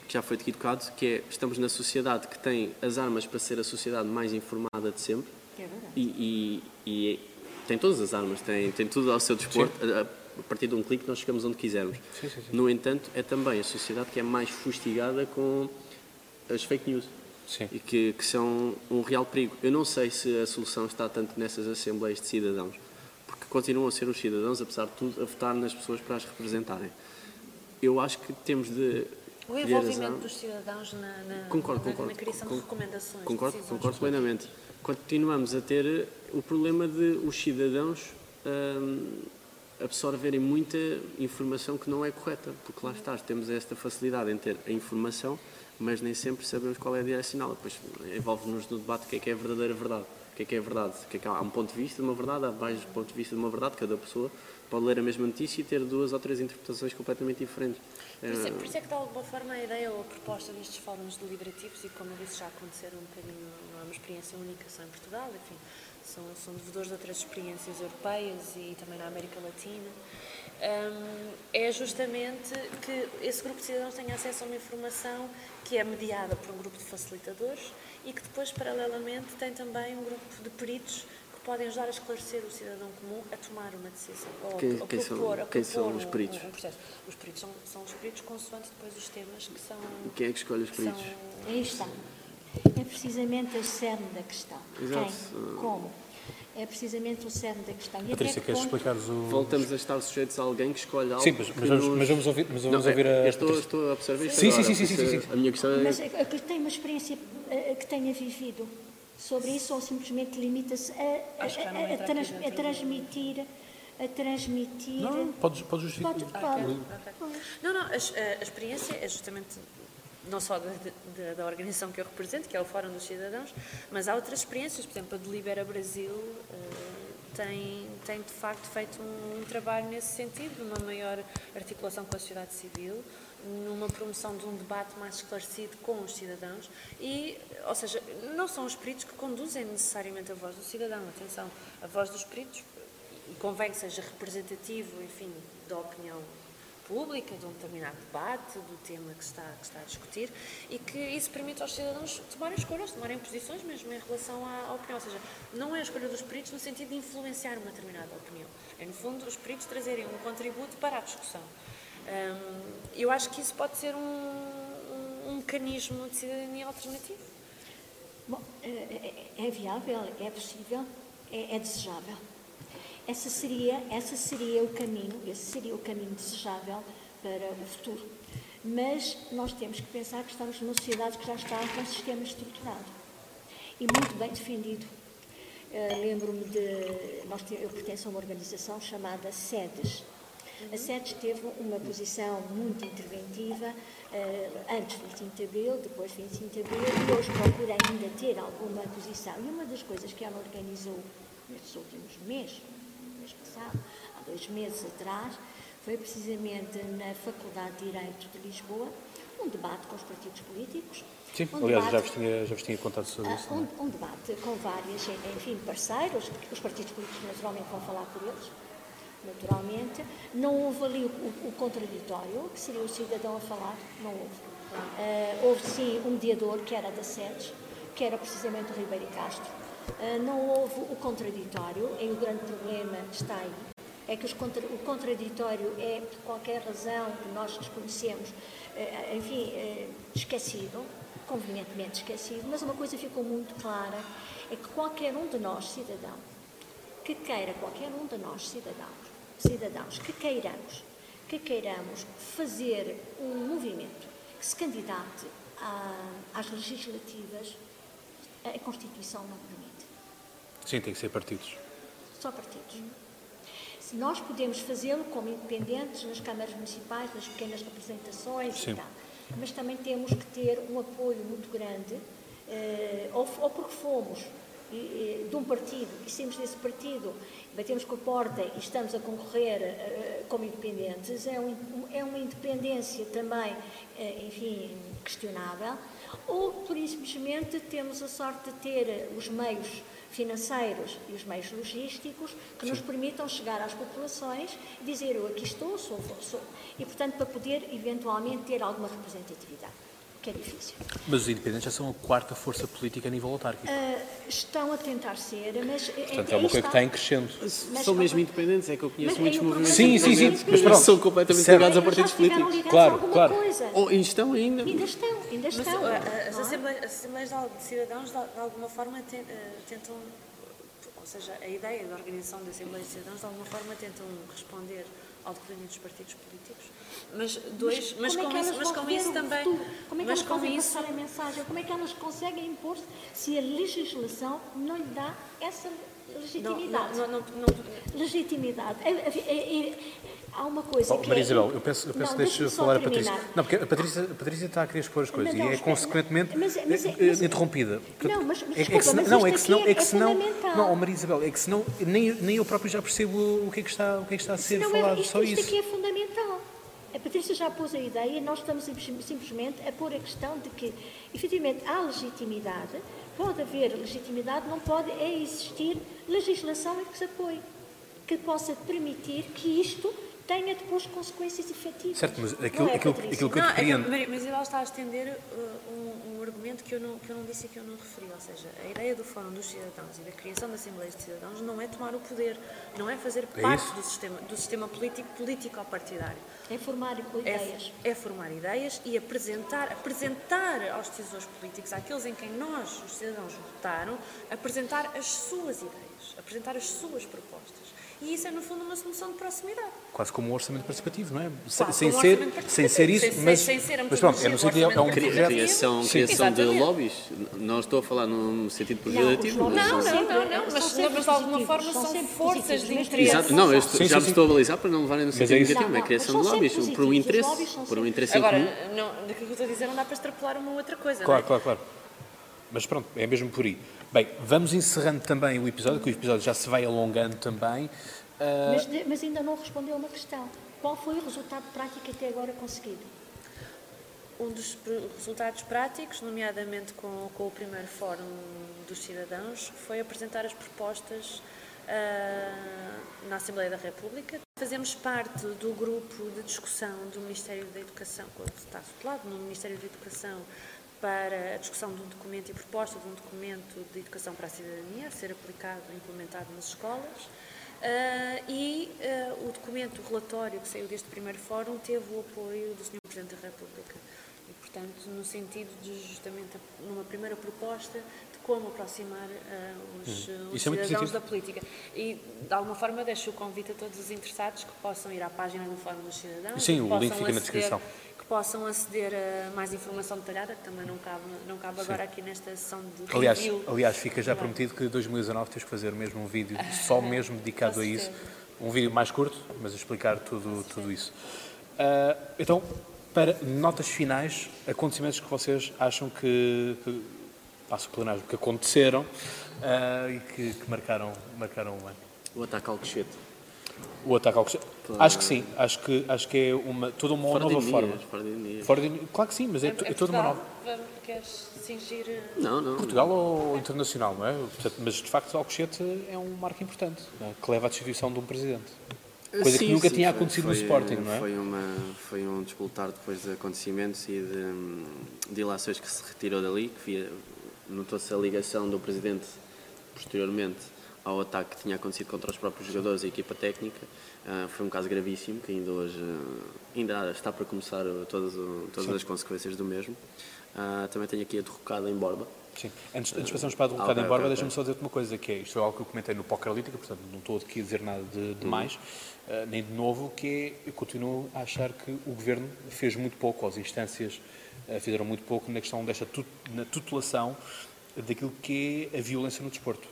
[SPEAKER 2] que já foi aqui tocado, que é estamos na sociedade que tem as armas para ser a sociedade mais informada de sempre
[SPEAKER 4] É verdade.
[SPEAKER 2] e, e- e tem todas as armas, tem, tem tudo ao seu dispor. A, a partir de um clique nós chegamos onde quisermos.
[SPEAKER 1] Sim, sim, sim.
[SPEAKER 2] No entanto, é também a sociedade que é mais fustigada com as fake news
[SPEAKER 1] Sim.
[SPEAKER 2] e que, que são um real perigo. Eu não sei se a solução está tanto nessas assembleias de cidadãos, porque continuam a ser os cidadãos, apesar de tudo, a votar nas pessoas para as representarem. Eu acho que temos de
[SPEAKER 3] O envolvimento dos cidadãos na, na,
[SPEAKER 2] Concordo,
[SPEAKER 3] na,
[SPEAKER 2] concordo.
[SPEAKER 3] na criação
[SPEAKER 2] Con-
[SPEAKER 3] de recomendações.
[SPEAKER 2] Concordo,
[SPEAKER 3] decisões.
[SPEAKER 2] concordo plenamente. Continuamos a ter eh, o problema de os cidadãos hum, absorverem muita informação que não é correta, porque lá está, temos esta facilidade em ter a informação, mas nem sempre sabemos qual é a direcional. Depois envolve-nos no debate o que é que é a verdadeira verdade. O que é que é a verdade? O que é que há? há um ponto de vista de uma verdade, há vários pontos de vista de uma verdade, cada pessoa pode ler a mesma notícia e ter duas ou três interpretações completamente diferentes.
[SPEAKER 3] Por isso, é,
[SPEAKER 2] Eh,
[SPEAKER 3] por isso é que, de alguma forma, a ideia ou a proposta destes fóruns deliberativos, e como eu disse, já aconteceram um bocadinho, não é uma experiência única só em Portugal, enfim, são, são devedores de outras experiências europeias e também na América Latina, é justamente que esse grupo de cidadãos tenha acesso a uma informação que é mediada por um grupo de facilitadores e que depois, paralelamente, tem também um grupo de peritos que podem ajudar a esclarecer o cidadão comum a tomar uma decisão. Ou,
[SPEAKER 2] Quem-
[SPEAKER 3] ou
[SPEAKER 2] quem são-
[SPEAKER 3] propor, a
[SPEAKER 2] quem são os
[SPEAKER 3] um-
[SPEAKER 2] peritos?
[SPEAKER 3] um processo. Os peritos são, são os peritos consoante depois os temas que são.
[SPEAKER 2] Quem é que escolhe os
[SPEAKER 3] que são-
[SPEAKER 2] peritos?
[SPEAKER 4] Aí está. É precisamente o cerne da questão.
[SPEAKER 2] Exato.
[SPEAKER 4] Quem? Como? É precisamente o cerne da questão. E
[SPEAKER 1] Patrícia,
[SPEAKER 4] que
[SPEAKER 1] queres
[SPEAKER 4] ponto-
[SPEAKER 1] explicar-nos o.
[SPEAKER 2] Voltamos a estar sujeitos a alguém que escolhe algo.
[SPEAKER 1] Sim, mas, mas vamos,
[SPEAKER 2] nos-
[SPEAKER 1] mas vamos ouvir, mas vamos
[SPEAKER 2] Não,
[SPEAKER 1] ouvir
[SPEAKER 2] é,
[SPEAKER 1] a.
[SPEAKER 2] eu estou, estou a observar isto
[SPEAKER 1] Sim,
[SPEAKER 2] agora,
[SPEAKER 1] sim, sim, sim, sim, sim.
[SPEAKER 2] A minha questão é...
[SPEAKER 4] Mas é que tem uma experiência eh, que tenha vivido sobre isso ou simplesmente limita-se a, a- a- a trans- a transmitir a transmitir
[SPEAKER 1] Não, podes, podes justificar.
[SPEAKER 4] Pode- pode.
[SPEAKER 3] Ok. Não, não, a, a- a experiência é justamente não só da, da- da organização que eu represento, que é o Fórum dos Cidadãos, mas há outras experiências, por exemplo, a Delibera Brasil eh, tem, tem de facto feito um, um trabalho nesse sentido, uma maior articulação com a sociedade civil, numa promoção de um debate mais esclarecido com os cidadãos e, ou seja, não são os peritos que conduzem necessariamente a voz do cidadão, atenção, a voz dos peritos e convém que seja representativo, enfim, da opinião pública, de um determinado debate, do tema que está, que está a discutir, e que isso permite aos cidadãos tomarem escolhas, tomarem posições mesmo em relação à, à opinião. Ou seja, não é a escolha dos peritos no sentido de influenciar uma determinada opinião. É, no fundo, os peritos trazerem um contributo para a discussão. Hum, eu acho que isso pode ser um, um, um mecanismo de cidadania alternativo.
[SPEAKER 4] Bom, é, é- é viável, é possível, é, é desejável. Essa seria, essa seria o caminho, esse seria o caminho desejável para o futuro. Mas nós temos que pensar que estamos numa sociedade que já está com um sistema estruturado e muito bem defendido. Eh, Lembro-me de. Nós eu pertenço a uma organização chamada SEDES. A SEDES teve uma posição muito interventiva eh, antes do 25 de Abril, depois do 25 de Abril, e hoje procura ainda ter alguma posição. E uma das coisas que ela organizou nestes últimos meses, passado, há dois meses atrás, foi precisamente na Faculdade de Direito de Lisboa, um debate com os partidos políticos.
[SPEAKER 1] Sim,
[SPEAKER 4] um
[SPEAKER 1] aliás, já
[SPEAKER 4] debate-
[SPEAKER 1] vos, tinha, já vos tinha contado sobre isso
[SPEAKER 4] ah,
[SPEAKER 1] também.
[SPEAKER 4] um, um debate com várias, enfim, parceiros, os partidos políticos naturalmente vão falar por eles, naturalmente. Não houve ali o, o- o contraditório, que seria o cidadão a falar, não houve. Ah, houve sim um mediador, que era da SEDES, que era precisamente o Ribeiro Castro. Ah, não houve o contraditório, e o grande problema está aí. É que contra- o contraditório é, por qualquer razão que nós desconhecemos, eh, enfim, eh, esquecido, convenientemente esquecido, mas uma coisa ficou muito clara, é que qualquer um de nós, cidadão, que queira, qualquer um de nós, cidadãos, cidadãos, que queiramos, que queiramos fazer um movimento que se candidate à- às legislativas, a Constituição não permite.
[SPEAKER 1] Sim, tem que ser partidos.
[SPEAKER 4] só partidos. Se nós podemos fazê-lo como independentes nas câmaras municipais, nas pequenas representações
[SPEAKER 1] Sim.
[SPEAKER 4] e tal, mas também temos que ter um apoio muito grande, eh, ou, ou porque fomos de um partido e saímos desse partido, batemos com a porta e estamos a concorrer eh, como independentes, é, um- é uma independência também, eh, enfim, questionável, ou por isso simplesmente temos a sorte de ter os meios financeiros e os meios logísticos que nos permitam chegar às populações e dizer eu aqui estou, sou, sou, e portanto para poder eventualmente ter alguma representatividade, que é difícil.
[SPEAKER 1] Mas os independentes já são a quarta força política a nível autárquico.
[SPEAKER 4] Ah, estão a tentar ser, mas
[SPEAKER 1] Portanto, é uma coisa que está em crescendo.
[SPEAKER 4] Mas-
[SPEAKER 2] São mesmo independentes, é que eu conheço
[SPEAKER 4] Mas
[SPEAKER 2] muitos
[SPEAKER 4] o
[SPEAKER 2] movimentos
[SPEAKER 1] Sim, sim, sim, mas
[SPEAKER 2] que
[SPEAKER 1] pronto.
[SPEAKER 2] são completamente
[SPEAKER 1] Certo.
[SPEAKER 2] ligados a partidos políticos.
[SPEAKER 1] Claro, claro.
[SPEAKER 4] coisa.
[SPEAKER 2] Ou estão ainda.
[SPEAKER 4] Ainda estão, ainda
[SPEAKER 3] Mas
[SPEAKER 4] estão.
[SPEAKER 3] uh,
[SPEAKER 4] não
[SPEAKER 3] as
[SPEAKER 4] é?
[SPEAKER 3] assembleias, as assembleias de cidadãos, de, alguma forma, uh, tentam, ou seja, a ideia da organização de assembleias de cidadãos, de alguma forma, tentam responder ao declínio dos partidos políticos. Mas, dois, mas,
[SPEAKER 4] como é
[SPEAKER 3] com
[SPEAKER 4] que
[SPEAKER 3] isso,
[SPEAKER 4] elas
[SPEAKER 3] mas com isso também.
[SPEAKER 4] futuro? Como é que
[SPEAKER 3] mas
[SPEAKER 4] elas
[SPEAKER 3] com
[SPEAKER 4] podem
[SPEAKER 3] isso,
[SPEAKER 4] passar a mensagem? Como é que elas conseguem impor se a legislação não lhe dá essa
[SPEAKER 3] não,
[SPEAKER 4] legitimidade?
[SPEAKER 3] não, não, não,
[SPEAKER 4] Legitimidade. É- é- é- é- há uma coisa
[SPEAKER 1] Oh,
[SPEAKER 4] que
[SPEAKER 1] Maria
[SPEAKER 4] é...
[SPEAKER 1] Isabel, eu peço, eu peço
[SPEAKER 4] Não, só
[SPEAKER 1] falar a Patrícia. Não, porque a Patrícia, a Patrícia está a querer expor as coisas
[SPEAKER 4] Mas
[SPEAKER 1] e
[SPEAKER 4] não,
[SPEAKER 1] é
[SPEAKER 4] espera,
[SPEAKER 1] consequentemente
[SPEAKER 4] mas- mas é-
[SPEAKER 1] eh,
[SPEAKER 4] mas é-
[SPEAKER 1] interrompida.
[SPEAKER 4] Não, mas- mas
[SPEAKER 1] é, é que
[SPEAKER 4] mas
[SPEAKER 1] não, é
[SPEAKER 4] isto
[SPEAKER 1] que senão,
[SPEAKER 4] aqui
[SPEAKER 1] é que
[SPEAKER 4] é
[SPEAKER 1] senão,
[SPEAKER 4] fundamental.
[SPEAKER 1] não, oh, Maria Isabel, é que senão nem, nem eu próprio já percebo o que é que está, o que é que está a ser
[SPEAKER 4] Não,
[SPEAKER 1] falado,
[SPEAKER 4] é, isto,
[SPEAKER 1] só
[SPEAKER 4] isto
[SPEAKER 1] isso.
[SPEAKER 4] aqui é fundamental. A Patrícia já pôs a ideia nós estamos sim- simplesmente a pôr a questão de que, efetivamente, há legitimidade, pode haver legitimidade, não pode é existir legislação em que se apoie, que possa permitir que isto tenha depois consequências efetivas.
[SPEAKER 1] Certo, mas
[SPEAKER 4] Não
[SPEAKER 1] aquilo,
[SPEAKER 4] é,
[SPEAKER 1] aquilo, aquilo que eu
[SPEAKER 3] Não, é que, mas ela está a estender uh, um, um argumento que eu, não, que eu não disse e que eu não referi. Ou seja, a ideia do Fórum dos Cidadãos e da criação de Assembleias de Cidadãos não é tomar o poder, não é fazer
[SPEAKER 1] É
[SPEAKER 3] parte
[SPEAKER 1] isso?
[SPEAKER 3] do sistema, do sistema político, político-partidário.
[SPEAKER 4] É formar
[SPEAKER 3] É,
[SPEAKER 4] ideias.
[SPEAKER 3] é formar ideias e apresentar, apresentar aos decisores políticos, àqueles em quem nós, os cidadãos, votaram, apresentar as suas ideias, apresentar as suas propostas. E isso é, no fundo, uma solução de proximidade.
[SPEAKER 1] Quase como um orçamento participativo, não é? Sem,
[SPEAKER 3] Quase
[SPEAKER 1] sem
[SPEAKER 3] um
[SPEAKER 1] ser, sem ser isso,
[SPEAKER 3] participativo,
[SPEAKER 1] mas,
[SPEAKER 3] sem- sem ser a
[SPEAKER 1] mas pronto, é no sentido, é um projeto.
[SPEAKER 2] Criação, criação de lobbies. Não estou a falar num sentido
[SPEAKER 4] Não,
[SPEAKER 2] pejorativo.
[SPEAKER 3] Não, não, não, não,
[SPEAKER 4] são
[SPEAKER 3] mas, de alguma forma
[SPEAKER 4] são
[SPEAKER 3] forças de interesse.
[SPEAKER 2] Exato, não, eu estou-
[SPEAKER 1] Sim,
[SPEAKER 2] já
[SPEAKER 1] sim,
[SPEAKER 2] me estou a balizar para não levarem no
[SPEAKER 1] Mas
[SPEAKER 2] sentido
[SPEAKER 1] é isso.
[SPEAKER 2] negativo,
[SPEAKER 4] Não,
[SPEAKER 2] é
[SPEAKER 4] não,
[SPEAKER 2] a criação de lobbies, por um interesse, por um interesse em
[SPEAKER 3] Agora,
[SPEAKER 2] comum.
[SPEAKER 3] não, daquilo que eu estou a dizer não dá para extrapolar uma outra coisa.
[SPEAKER 1] Claro,
[SPEAKER 3] não é?
[SPEAKER 1] claro, claro. Mas pronto, é mesmo por aí. Bem, vamos encerrando também o episódio, que o episódio já se vai alongando também. Ah,
[SPEAKER 4] Mas, de- mas ainda não respondeu uma questão. Qual foi o resultado prático até agora conseguido?
[SPEAKER 3] Um dos resultados práticos, nomeadamente com, com o primeiro Fórum dos Cidadãos, foi apresentar as propostas ah, na Assembleia da República. Fazemos parte do grupo de discussão do Ministério da Educação, quando está tutelado no Ministério da Educação, para a discussão de um documento e proposta de um documento de educação para a cidadania, a ser aplicado e implementado nas escolas. Ah, e ah, o documento, o relatório que saiu deste primeiro fórum, teve o apoio do Sr. Presidente da República. E, portanto, no sentido de justamente, numa primeira proposta, de como aproximar ah, os, ah, os
[SPEAKER 1] é
[SPEAKER 3] cidadãos
[SPEAKER 1] positivo.
[SPEAKER 3] da política. E, de alguma forma, deixo o convite a todos os interessados que possam ir à página do Fórum dos Cidadãos.
[SPEAKER 1] Sim, o link fica na descrição.
[SPEAKER 3] Que possam aceder a mais informação detalhada, que também não cabe, não cabe agora aqui nesta sessão de
[SPEAKER 1] aliás,
[SPEAKER 3] review.
[SPEAKER 1] aliás, fica já prometido que em 2019 tens que fazer mesmo um vídeo só mesmo dedicado a isso. Um vídeo mais curto, mas explicar tudo, tudo isso. Ah, então, para notas finais, acontecimentos que vocês acham que, que passo plenário, que aconteceram ah, e que, que marcaram, marcaram o ano.
[SPEAKER 2] O ataque ao cochete.
[SPEAKER 1] O ataque ao cochete. Acho que sim, acho que, acho que é uma, toda uma
[SPEAKER 2] Fora de
[SPEAKER 1] nova forma.
[SPEAKER 2] Ironias, fora de ironias.
[SPEAKER 1] Fora de- claro que sim, mas é, to- é toda uma nova.
[SPEAKER 3] Portugal, vamos- Queres cingir... eh,
[SPEAKER 2] Não, não.
[SPEAKER 1] Portugal ou internacional, não é? Portanto, mas de facto Alcochete é um marco importante, não é? que leva à destituição de um presidente. Coisa que
[SPEAKER 2] Sim,
[SPEAKER 1] nunca
[SPEAKER 2] sim,
[SPEAKER 1] tinha
[SPEAKER 2] foi-
[SPEAKER 1] acontecido no
[SPEAKER 2] foi,
[SPEAKER 1] Sporting, não é?
[SPEAKER 2] Foi, uma, foi um despoltar depois de acontecimentos e de, hum, de ilações que se retirou dali, que notou-se a ligação do Presidente posteriormente ao ataque que tinha acontecido contra os próprios jogadores e a equipa técnica. Ah, foi um caso gravíssimo que ainda hoje ah, ainda está para começar todas, todas as consequências do mesmo. Ah, também tenho aqui a derrocada em Borba.
[SPEAKER 1] Sim. Antes, antes de passarmos para a derrocada
[SPEAKER 2] ok,
[SPEAKER 1] em Borba,
[SPEAKER 2] ok,
[SPEAKER 1] deixa-me só dizer-te uma coisa, que é, isto é algo que eu comentei no Pokerlítica, portanto não estou aqui a dizer nada de, de mais, eh, nem de novo, que é, eu continuo a achar que o Governo fez muito pouco, as instâncias fizeram muito pouco na questão desta na tutelação daquilo que é a violência no desporto.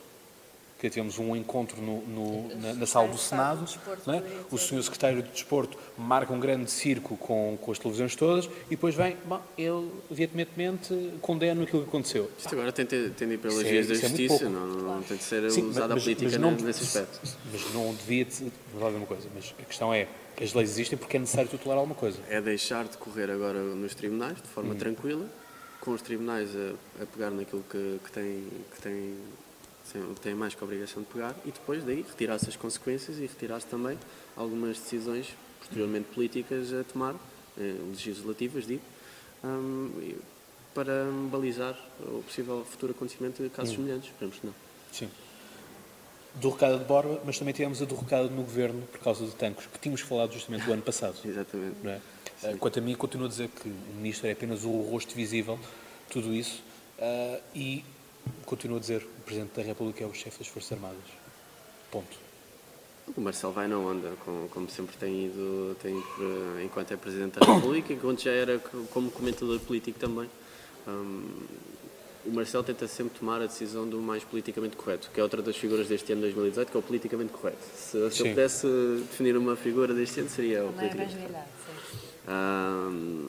[SPEAKER 1] Que tivemos um encontro no, no, na, na, sala do Senado. Não é? O senhor secretário de Desporto marca um grande circo com, com as televisões todas e depois vem, bom, ele veementemente condena aquilo que aconteceu.
[SPEAKER 2] Isto agora tem, tem, tem de ir pelas é- vias da é justiça, não, não, tem de ser Sim, usada mas, a política mas não, nesse aspecto.
[SPEAKER 1] Mas não devia ser uma coisa, mas a questão é, as leis existem porque é necessário tutelar alguma coisa.
[SPEAKER 2] É deixar de correr agora nos tribunais de forma hum. tranquila, com os tribunais a, a pegar naquilo que, que, tem, que tem tem mais que a obrigação de pegar e depois daí retirar-se as consequências e retirar-se também algumas decisões posteriormente políticas a tomar, eh, legislativas, digo, um, para balizar o possível futuro acontecimento de casos hum. semelhantes. Esperemos que não.
[SPEAKER 1] Sim. Derrocada de Borba, mas também tivemos a derrocada no governo por causa de tanques, que tínhamos falado justamente do ano passado.
[SPEAKER 2] Exatamente.
[SPEAKER 1] Não é? Eh, quanto a mim, continuo a dizer que o ministro é apenas o rosto visível, tudo isso, uh, e continuo a dizer, o Presidente da República é o chefe das Forças Armadas. Ponto.
[SPEAKER 2] O Marcelo vai na onda, como, como sempre tem ido, tem, enquanto é Presidente da República, enquanto já era como comentador político também. Um, o Marcelo tenta sempre tomar a decisão do mais politicamente correto, que é outra das figuras deste ano de 2018, que é o politicamente correto. Se, se eu pudesse definir uma figura deste ano, seria o politicamente correto. Um,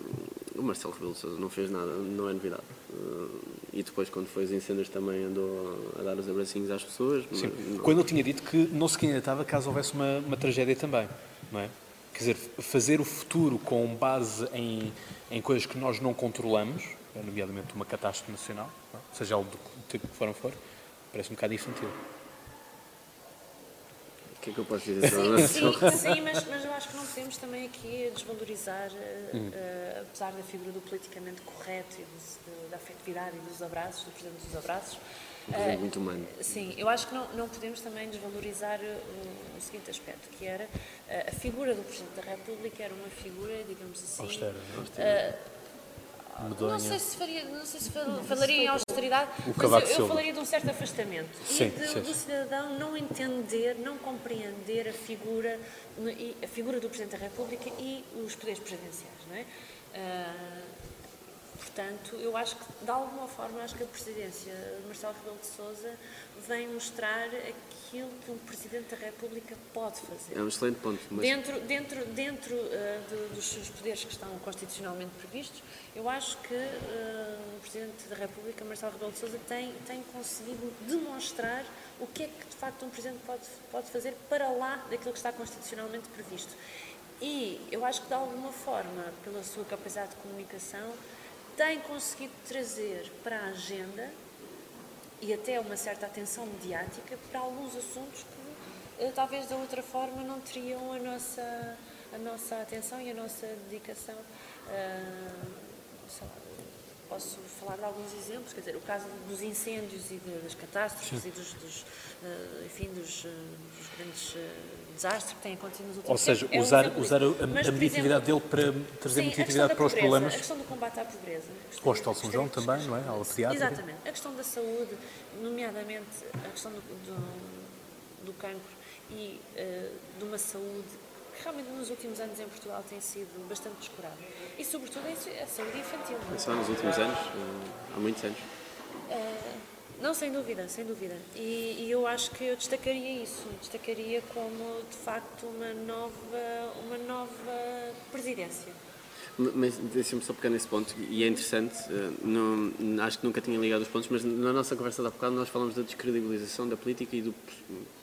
[SPEAKER 2] o Marcelo Rebelo de Sousa não fez nada, não é novidade. Uh, e depois, quando foi os incêndios, também andou a dar os abracinhos às pessoas.
[SPEAKER 1] Sim. Quando ele tinha dito que não se candidatava caso houvesse uma, uma tragédia também, não é? Quer dizer, fazer o futuro com base em, em coisas que nós não controlamos, nomeadamente uma catástrofe nacional, é? seja ela do tipo que for, for, parece um bocado infantil
[SPEAKER 2] que é que eu posso dizer
[SPEAKER 3] sobre sim, sim, sim, mas, mas eu acho que não podemos também aqui desvalorizar, hum. uh, apesar da figura do politicamente correto e do, da afetividade e dos abraços, do Presidente dos abraços.
[SPEAKER 2] Uh, muito humano.
[SPEAKER 3] Sim, eu acho que não, não podemos também desvalorizar o, o seguinte aspecto, que era uh, a figura do Presidente da República era uma figura, digamos assim,
[SPEAKER 1] austera, austera
[SPEAKER 3] medonha. Não sei se, faria, não sei se falaria em austeridade, mas eu, eu, falaria de um certo afastamento.
[SPEAKER 1] Sim,
[SPEAKER 3] e de,
[SPEAKER 1] sim.
[SPEAKER 3] do cidadão não entender, não compreender a figura, a figura do Presidente da República e os poderes presidenciais. Não é? Uh, portanto, eu acho que, de alguma forma, acho que a presidência de Marcelo Rebelo de Sousa vem mostrar aquilo que um Presidente da República pode fazer.
[SPEAKER 2] É um excelente ponto.
[SPEAKER 3] Mas... Dentro, dentro, dentro uh, de, dos seus poderes que estão constitucionalmente previstos, eu acho que uh, o Presidente da República, Marcelo Rebelo de Sousa, tem, tem conseguido demonstrar o que é que, de facto, um Presidente pode, pode fazer para lá daquilo que está constitucionalmente previsto. E eu acho que, de alguma forma, pela sua capacidade de comunicação, tem conseguido trazer para a agenda e até uma certa atenção mediática para alguns assuntos que eh, talvez da outra forma não teriam a nossa, a nossa atenção e a nossa dedicação. Uh, posso falar de alguns exemplos, quer dizer, o caso dos incêndios e das catástrofes Sim. e dos, dos uh, enfim, dos, uh, dos grandes desastres que têm acontecido nos últimos
[SPEAKER 1] Ou seja,
[SPEAKER 3] tempos.
[SPEAKER 1] usar, é um usar a, a mediatividade dele para trazer mediatividade para os problemas.
[SPEAKER 3] A questão do combate à pobreza.
[SPEAKER 1] Com o Hospital São João também, não é? A aula pediátrica.
[SPEAKER 3] Exatamente. A questão da saúde, nomeadamente a questão do, do, do cancro e uh, de uma saúde que realmente nos últimos anos em Portugal tem sido bastante descurada. E sobretudo a saúde infantil.
[SPEAKER 2] Não é só nos últimos anos, eh, há muitos anos.
[SPEAKER 3] Uh, não, sem dúvida, sem dúvida. E, e, eu acho que eu destacaria isso, destacaria como de facto uma nova, uma nova presidência.
[SPEAKER 2] Mas deixa-me só pegar nesse ponto, e é interessante, eh, não, acho que nunca tinha ligado os pontos, mas na nossa conversa de há bocado nós falamos da descredibilização da política e do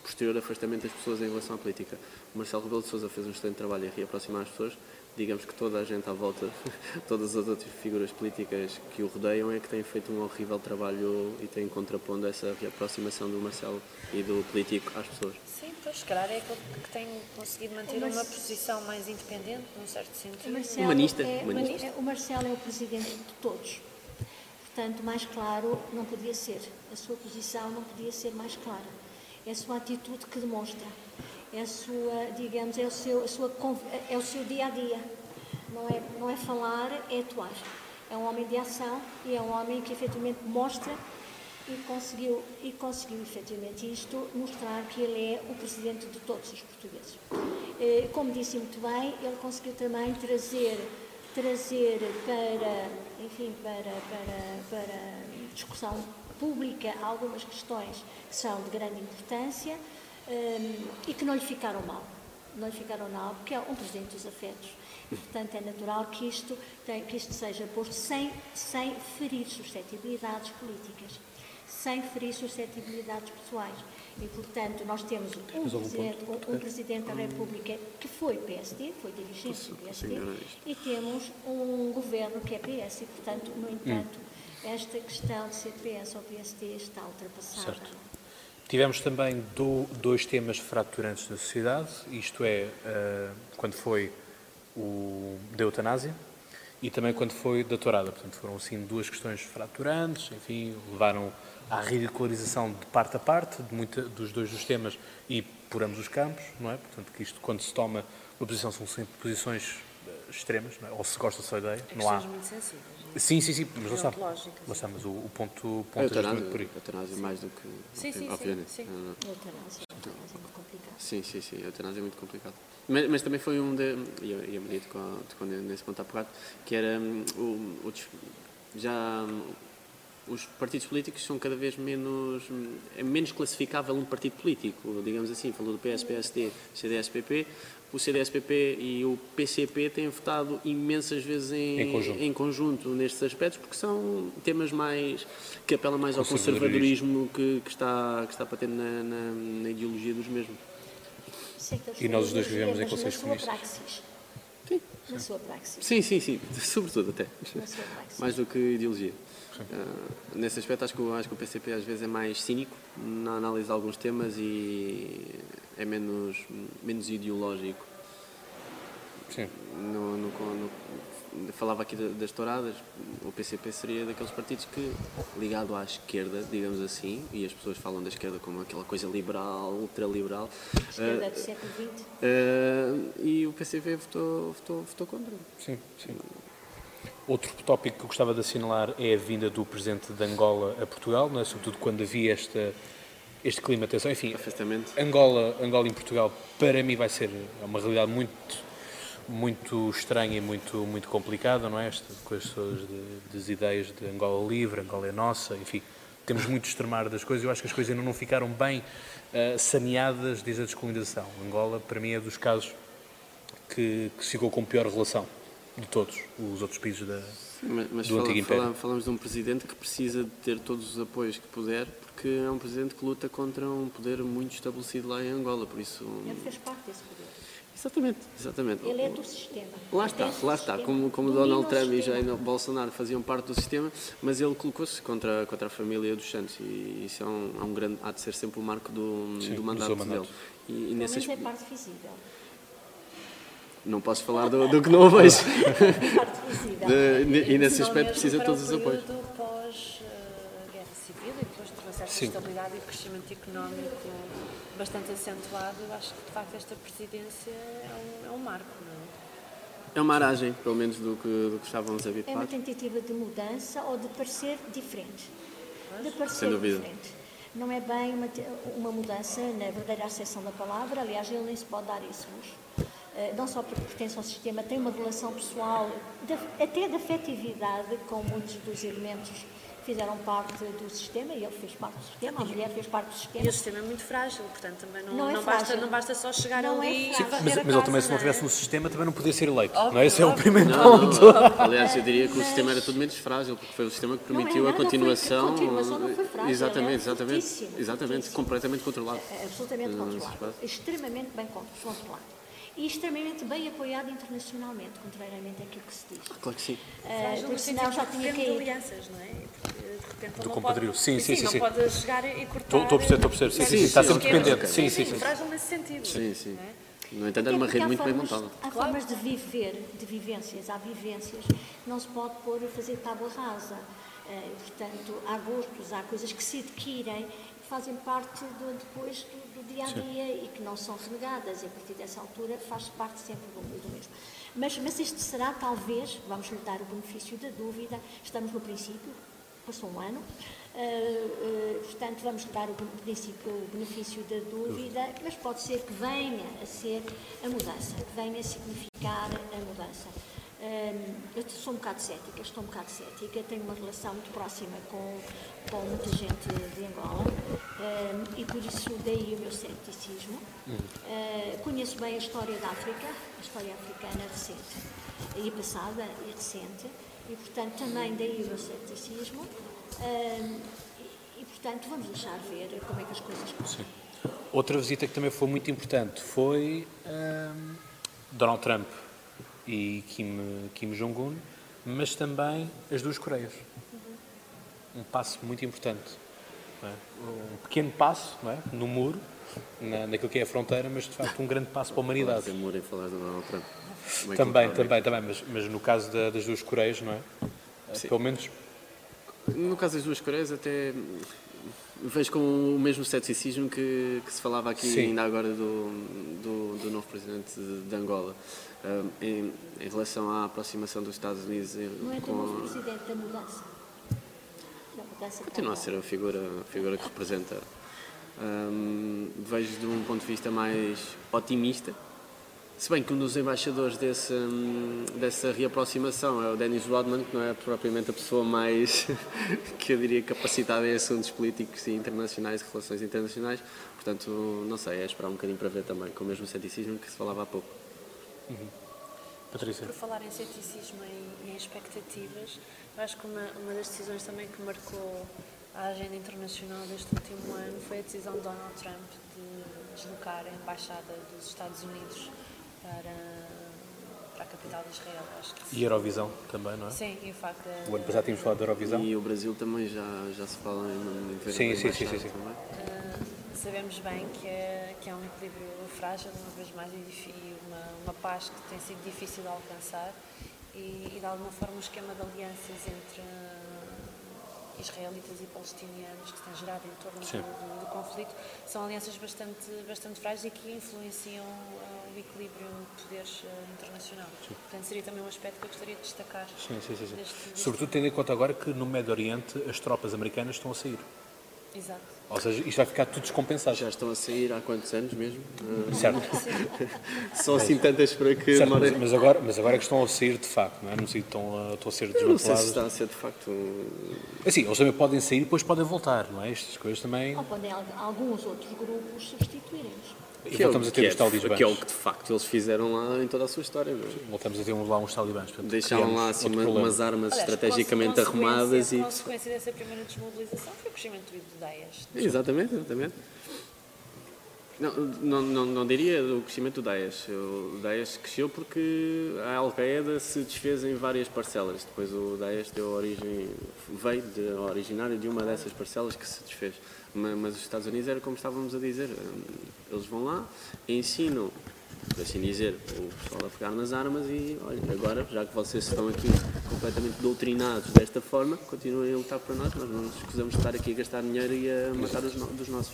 [SPEAKER 2] posterior afastamento das pessoas em relação à política. O Marcelo Rebelo de Sousa fez um excelente trabalho em reaproximar as pessoas, digamos que toda a gente à volta, todas as outras figuras políticas que o rodeiam é que têm feito um horrível trabalho e têm contrapondo essa reaproximação do Marcelo e do político às pessoas.
[SPEAKER 3] Sim, pois, se calhar é aquele que tem conseguido manter uma posição mais independente, num certo sentido.
[SPEAKER 2] Marcelo humanista,
[SPEAKER 4] é,
[SPEAKER 2] humanista.
[SPEAKER 4] O Marcelo é o presidente de todos. Portanto, mais claro não podia ser. A sua posição não podia ser mais clara. É a sua atitude que demonstra é a sua, digamos, é o seu, a sua, é o seu dia a dia. Não é, não é falar, é atuar. É um homem de ação e é um homem que efetivamente mostra e conseguiu, e conseguiu efetivamente isto, mostrar que ele é o presidente de todos os portugueses. Eh, como disse muito bem, ele conseguiu também trazer, trazer para, enfim, para, para, para discussão República algumas questões que são de grande importância um, e que não lhe ficaram mal. Não lhe ficaram mal, porque é um presidente dos afetos. Portanto, é natural que isto, que isto seja posto sem, sem ferir suscetibilidades políticas, sem ferir suscetibilidades pessoais. E, portanto, nós temos um, presidente, um, um presidente, da República que foi PSD, foi dirigente do PSD, e temos um governo que é PS, e, portanto, no entanto, esta questão de ser PS ou PSD está ultrapassada.
[SPEAKER 1] Certo. Tivemos também do, dois temas fraturantes na sociedade, isto é, uh, quando foi o da eutanásia e também quando foi da tourada. Portanto, foram assim duas questões fraturantes, enfim, levaram à ridicularização de parte a parte de muita, dos dois dos temas e por ambos os campos, não é? Portanto, que isto, quando se toma uma posição, são sempre posições eh, extremas, é? ou se gosta, se ideia.
[SPEAKER 3] É não há... muito sensíveis.
[SPEAKER 1] É? Sim, sim, sim, mas está. Lá está, mas o, o ponto, o ponto
[SPEAKER 2] é muito por aí. Eutanásia mais do que...
[SPEAKER 3] Sim, sim,
[SPEAKER 2] obviamente.
[SPEAKER 3] sim.
[SPEAKER 4] sim. Eutanásia, eutanásia é muito complicado.
[SPEAKER 2] Sim, sim, sim, eutanásia é muito complicado. Mas, mas, também foi um de, e a Maria tocou, tocou nesse ponto há bocado, que era um, o, o, já um, os partidos políticos são cada vez menos é menos classificável um partido político, digamos assim, falou do PS, PSD, CDS-PP, o CDS-PP e o PCP têm votado imensas vezes em,
[SPEAKER 1] em, conjunto.
[SPEAKER 2] em, conjunto. nestes aspectos, porque são temas mais que apelam mais ao conservadorismo que, que está, que está patente na, na, na ideologia dos mesmos.
[SPEAKER 1] E nós os dois vivemos em conselhos comunistas.
[SPEAKER 4] Sim. Na sua praxis.
[SPEAKER 2] Sim, sim, sim. Sobretudo até. Mais do que ideologia. Uh, nesse aspecto acho que, acho que o PCP às vezes é mais cínico na análise de alguns temas e é menos, menos ideológico.
[SPEAKER 1] Sim.
[SPEAKER 2] No, no, no, falava aqui das touradas, o PCP seria daqueles partidos que, ligado à esquerda, digamos assim, e as pessoas falam da esquerda como aquela coisa liberal, ultraliberal.
[SPEAKER 4] Esquerda uh, do século XX. Uh,
[SPEAKER 2] eh, e o PCP votou, votou, votou contra.
[SPEAKER 1] Sim, sim. Outro tópico que eu gostava de assinalar é a vinda do presidente de Angola a Portugal, é? sobretudo quando havia esta, este clima de tensão. Enfim, Angola, Angola em Portugal, para mim, vai ser uma realidade muito muito estranha e muito, muito complicada, não é? Esta, com as suas das ideias de Angola livre, Angola é nossa, enfim, temos muito extremar das coisas. Eu acho que as coisas ainda não ficaram bem uh, saneadas desde a descolonização. Angola, para mim, é dos casos que, que ficou com pior relação de todos os outros países da,
[SPEAKER 2] mas, mas
[SPEAKER 1] do fala, Antigo Império.
[SPEAKER 2] Fala, falamos de um presidente que precisa de ter todos os apoios que puder, porque é um presidente que luta contra um poder muito estabelecido lá em Angola, por isso...
[SPEAKER 4] Ele fez parte desse poder.
[SPEAKER 2] Exatamente, exatamente.
[SPEAKER 4] Ele é do sistema.
[SPEAKER 2] Lá está, lá está. Como, como Donald Trump e Jair Bolsonaro faziam parte do sistema, mas ele colocou-se contra, contra a família dos Santos e isso é um, é um grande, há de ser sempre o marco do,
[SPEAKER 1] Sim,
[SPEAKER 2] do mandato dele.
[SPEAKER 4] E, e nesse é parte visível.
[SPEAKER 2] Não posso falar do, do que não vejo.
[SPEAKER 4] parte visível.
[SPEAKER 2] e nesse aspecto precisa de todos os apoios.
[SPEAKER 3] pós-guerra civil e depois de uma certa Sim. estabilidade e crescimento económico bastante acentuado, eu acho que de facto esta presidência é um, é um marco, não é?
[SPEAKER 2] É uma aragem, pelo menos, do que, do que estávamos habituados.
[SPEAKER 4] É uma tentativa de mudança ou de parecer diferente. De parecer
[SPEAKER 2] Sem dúvida.
[SPEAKER 4] diferente. Não é bem uma, uma mudança na verdadeira acessão da palavra, aliás, ele nem se pode dar esse luxo. Eh, não só porque pertence ao sistema, tem uma relação pessoal, de, até de afetividade com muitos dos elementos fizeram parte do sistema e ele fez parte do sistema, a mulher fez parte do sistema.
[SPEAKER 3] E o sistema é muito frágil, portanto também não, não, é não basta, não basta só chegar
[SPEAKER 4] não
[SPEAKER 3] ali
[SPEAKER 4] é
[SPEAKER 3] Sim,
[SPEAKER 1] mas, mas ele também, se não estivesse no sistema, também não podia ser eleito.
[SPEAKER 3] Óbvio,
[SPEAKER 1] não é? Esse é o primeiro
[SPEAKER 2] não,
[SPEAKER 1] ponto.
[SPEAKER 2] Não, aliás, eu diria que o sistema era tudo menos frágil, porque foi o sistema que permitiu
[SPEAKER 4] é
[SPEAKER 2] a continuação.
[SPEAKER 4] Foi, a continuação não foi frágil,
[SPEAKER 2] exatamente,
[SPEAKER 4] é
[SPEAKER 2] exatamente,
[SPEAKER 4] fortíssimo,
[SPEAKER 2] exatamente,
[SPEAKER 4] fortíssimo.
[SPEAKER 2] completamente controlado.
[SPEAKER 4] É, absolutamente controlado. Extremamente bem controlado e extremamente bem apoiado internacionalmente, contrariamente àquilo que se diz.
[SPEAKER 2] Claro que sim.
[SPEAKER 3] Uh, porque senão já tinha caído. alianças, não é? Porque,
[SPEAKER 1] do compadrio. Sim, sim, sim.
[SPEAKER 3] Não
[SPEAKER 1] sim.
[SPEAKER 3] pode chegar e cortar.
[SPEAKER 1] Estou a perceber, estou a perceber. Sim, sim, sim, está sempre dependente. Sim, sim, sim.
[SPEAKER 3] Frágil nesse sentido.
[SPEAKER 2] Sim, sim. No entanto, é uma rede muito bem montada.
[SPEAKER 4] Há
[SPEAKER 3] claro.
[SPEAKER 4] formas de viver, de vivências, há vivências, não se pode pôr a fazer tábua rasa. Uh, portanto, há gostos, há coisas que se adquirem, fazem parte do, depois do, do dia a dia Sim. e que não são renegadas. E a partir dessa altura faz parte sempre do, do mesmo. Mas, mas este será, talvez, vamos lhe dar o benefício da dúvida, estamos no princípio, passou um ano, uh, uh, portanto, vamos lhe dar o, princípio, o benefício da dúvida, mas pode ser que venha a ser a mudança, que venha a significar a mudança. Hum, eu sou um bocado cética, estou um bocado cética, tenho uma relação muito próxima com, com muita gente de Angola hum, e por isso daí o meu ceticismo. Uh, conheço bem a história da África, a história africana recente e passada e recente, e portanto também daí o meu ceticismo. Hum, e, portanto vamos deixar ver como é que as coisas correm.
[SPEAKER 1] Outra visita que também foi muito importante foi hum, Donald Trump e Kim, Kim Jong-un, mas também as duas Coreias. Um passo muito importante. É? Um pequeno passo é? no muro, na, naquilo que é a fronteira, mas de facto um grande passo para a humanidade.
[SPEAKER 2] Fazer muro em falar do Donald Trump.
[SPEAKER 1] É também, também, também, mas, mas no caso da, das duas Coreias, não é? Sim. Pelo menos.
[SPEAKER 2] No caso das duas Coreias, até vejo com o mesmo ceticismo que, que se falava aqui Sim. ainda agora do, do, do, novo presidente de, de Angola. Em, em, relação à aproximação dos Estados Unidos
[SPEAKER 4] não é com o presidente da mudança.
[SPEAKER 2] Da mudança Continua a ser a figura, a figura que representa. Um, vejo de um ponto de vista mais otimista se bem que um dos embaixadores desse, hum, dessa reaproximação é o Dennis Rodman, que não é propriamente a pessoa mais, que eu diria, capacitada em assuntos políticos e internacionais, relações internacionais. Portanto, não sei, é esperar um bocadinho para ver também, com o mesmo ceticismo que se falava há pouco.
[SPEAKER 1] Uhum. Patrícia.
[SPEAKER 3] Por falar em ceticismo e em expectativas, eu acho que uma, uma das decisões também que marcou a agenda internacional deste último ano foi a decisão de Donald Trump de deslocar a embaixada dos Estados Unidos para, para a capital de Israel. Acho que
[SPEAKER 1] e Eurovisão também, não é?
[SPEAKER 3] Sim, em facto.
[SPEAKER 1] O ano passado tínhamos falado de Eurovisão.
[SPEAKER 2] E o Brasil também já, já se fala em,
[SPEAKER 1] ver sim, sim, sim, sim, sim.
[SPEAKER 3] Uh, sabemos bem que é, que é um equilíbrio frágil, uma vez mais, e uma, uma paz que tem sido difícil de alcançar e, e de alguma forma um esquema de alianças entre israelitas e palestinianos que se tem gerado em torno do, do, do, conflito são alianças bastante, bastante frágeis e que influenciam uh, o equilíbrio de poderes uh, internacional. Sim. Portanto, seria também um aspecto que eu gostaria de destacar.
[SPEAKER 1] Sim, sim, sim. sim. Deste, deste Sobretudo tendo em conta agora que no Médio Oriente as tropas americanas estão a sair.
[SPEAKER 3] Exato.
[SPEAKER 1] Ou seja, isto vai ficar tudo descompensado.
[SPEAKER 2] Já estão a sair há quantos anos mesmo?
[SPEAKER 1] Certo.
[SPEAKER 2] São assim tantas para que
[SPEAKER 1] certo, mas, mas, agora, mas agora é que estão a sair de facto, não é? Não sei, estão a, estão a ser desmantelados.
[SPEAKER 2] Não sei se está a ser de facto.
[SPEAKER 1] Assim, eles também podem sair e depois podem voltar, não é? Estas coisas também.
[SPEAKER 4] Ou podem alguns outros grupos substituírem-nos.
[SPEAKER 1] E que voltamos é, a ter os talibãs.
[SPEAKER 2] Que é o que de facto eles fizeram lá em toda a sua história.
[SPEAKER 1] Voltamos a ter lá uns talibãs. Portanto,
[SPEAKER 2] Deixaram lá assim, uma, umas armas Aliás, estrategicamente arrumadas.
[SPEAKER 3] A consequência dessa primeira desmobilização foi o crescimento do Daesh.
[SPEAKER 2] Exatamente, exatamente. Não, não, não, não, diria o crescimento do Daesh. O Daesh cresceu porque a Al-Qaeda se desfez em várias parcelas. Depois o Daesh deu origem, veio de, originário de uma dessas parcelas que se desfez. Mas os Estados Unidos era como estávamos a dizer. Eles vão lá, ensinam, por assim dizer, o pessoal a pegar nas armas e, olha, agora, já que vocês estão aqui completamente doutrinados desta forma, continuem a lutar por nós, nós não nos escusamos de estar aqui a gastar dinheiro e a matar os, dos nossos.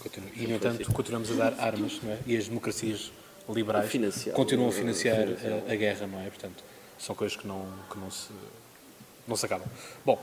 [SPEAKER 1] Continua. E, no entanto, continuamos a dar armas, não é? E as democracias liberais continuam a financiar, a, a, guerra, não é? Portanto, são coisas que não, que não, se, não se acabam. Bom,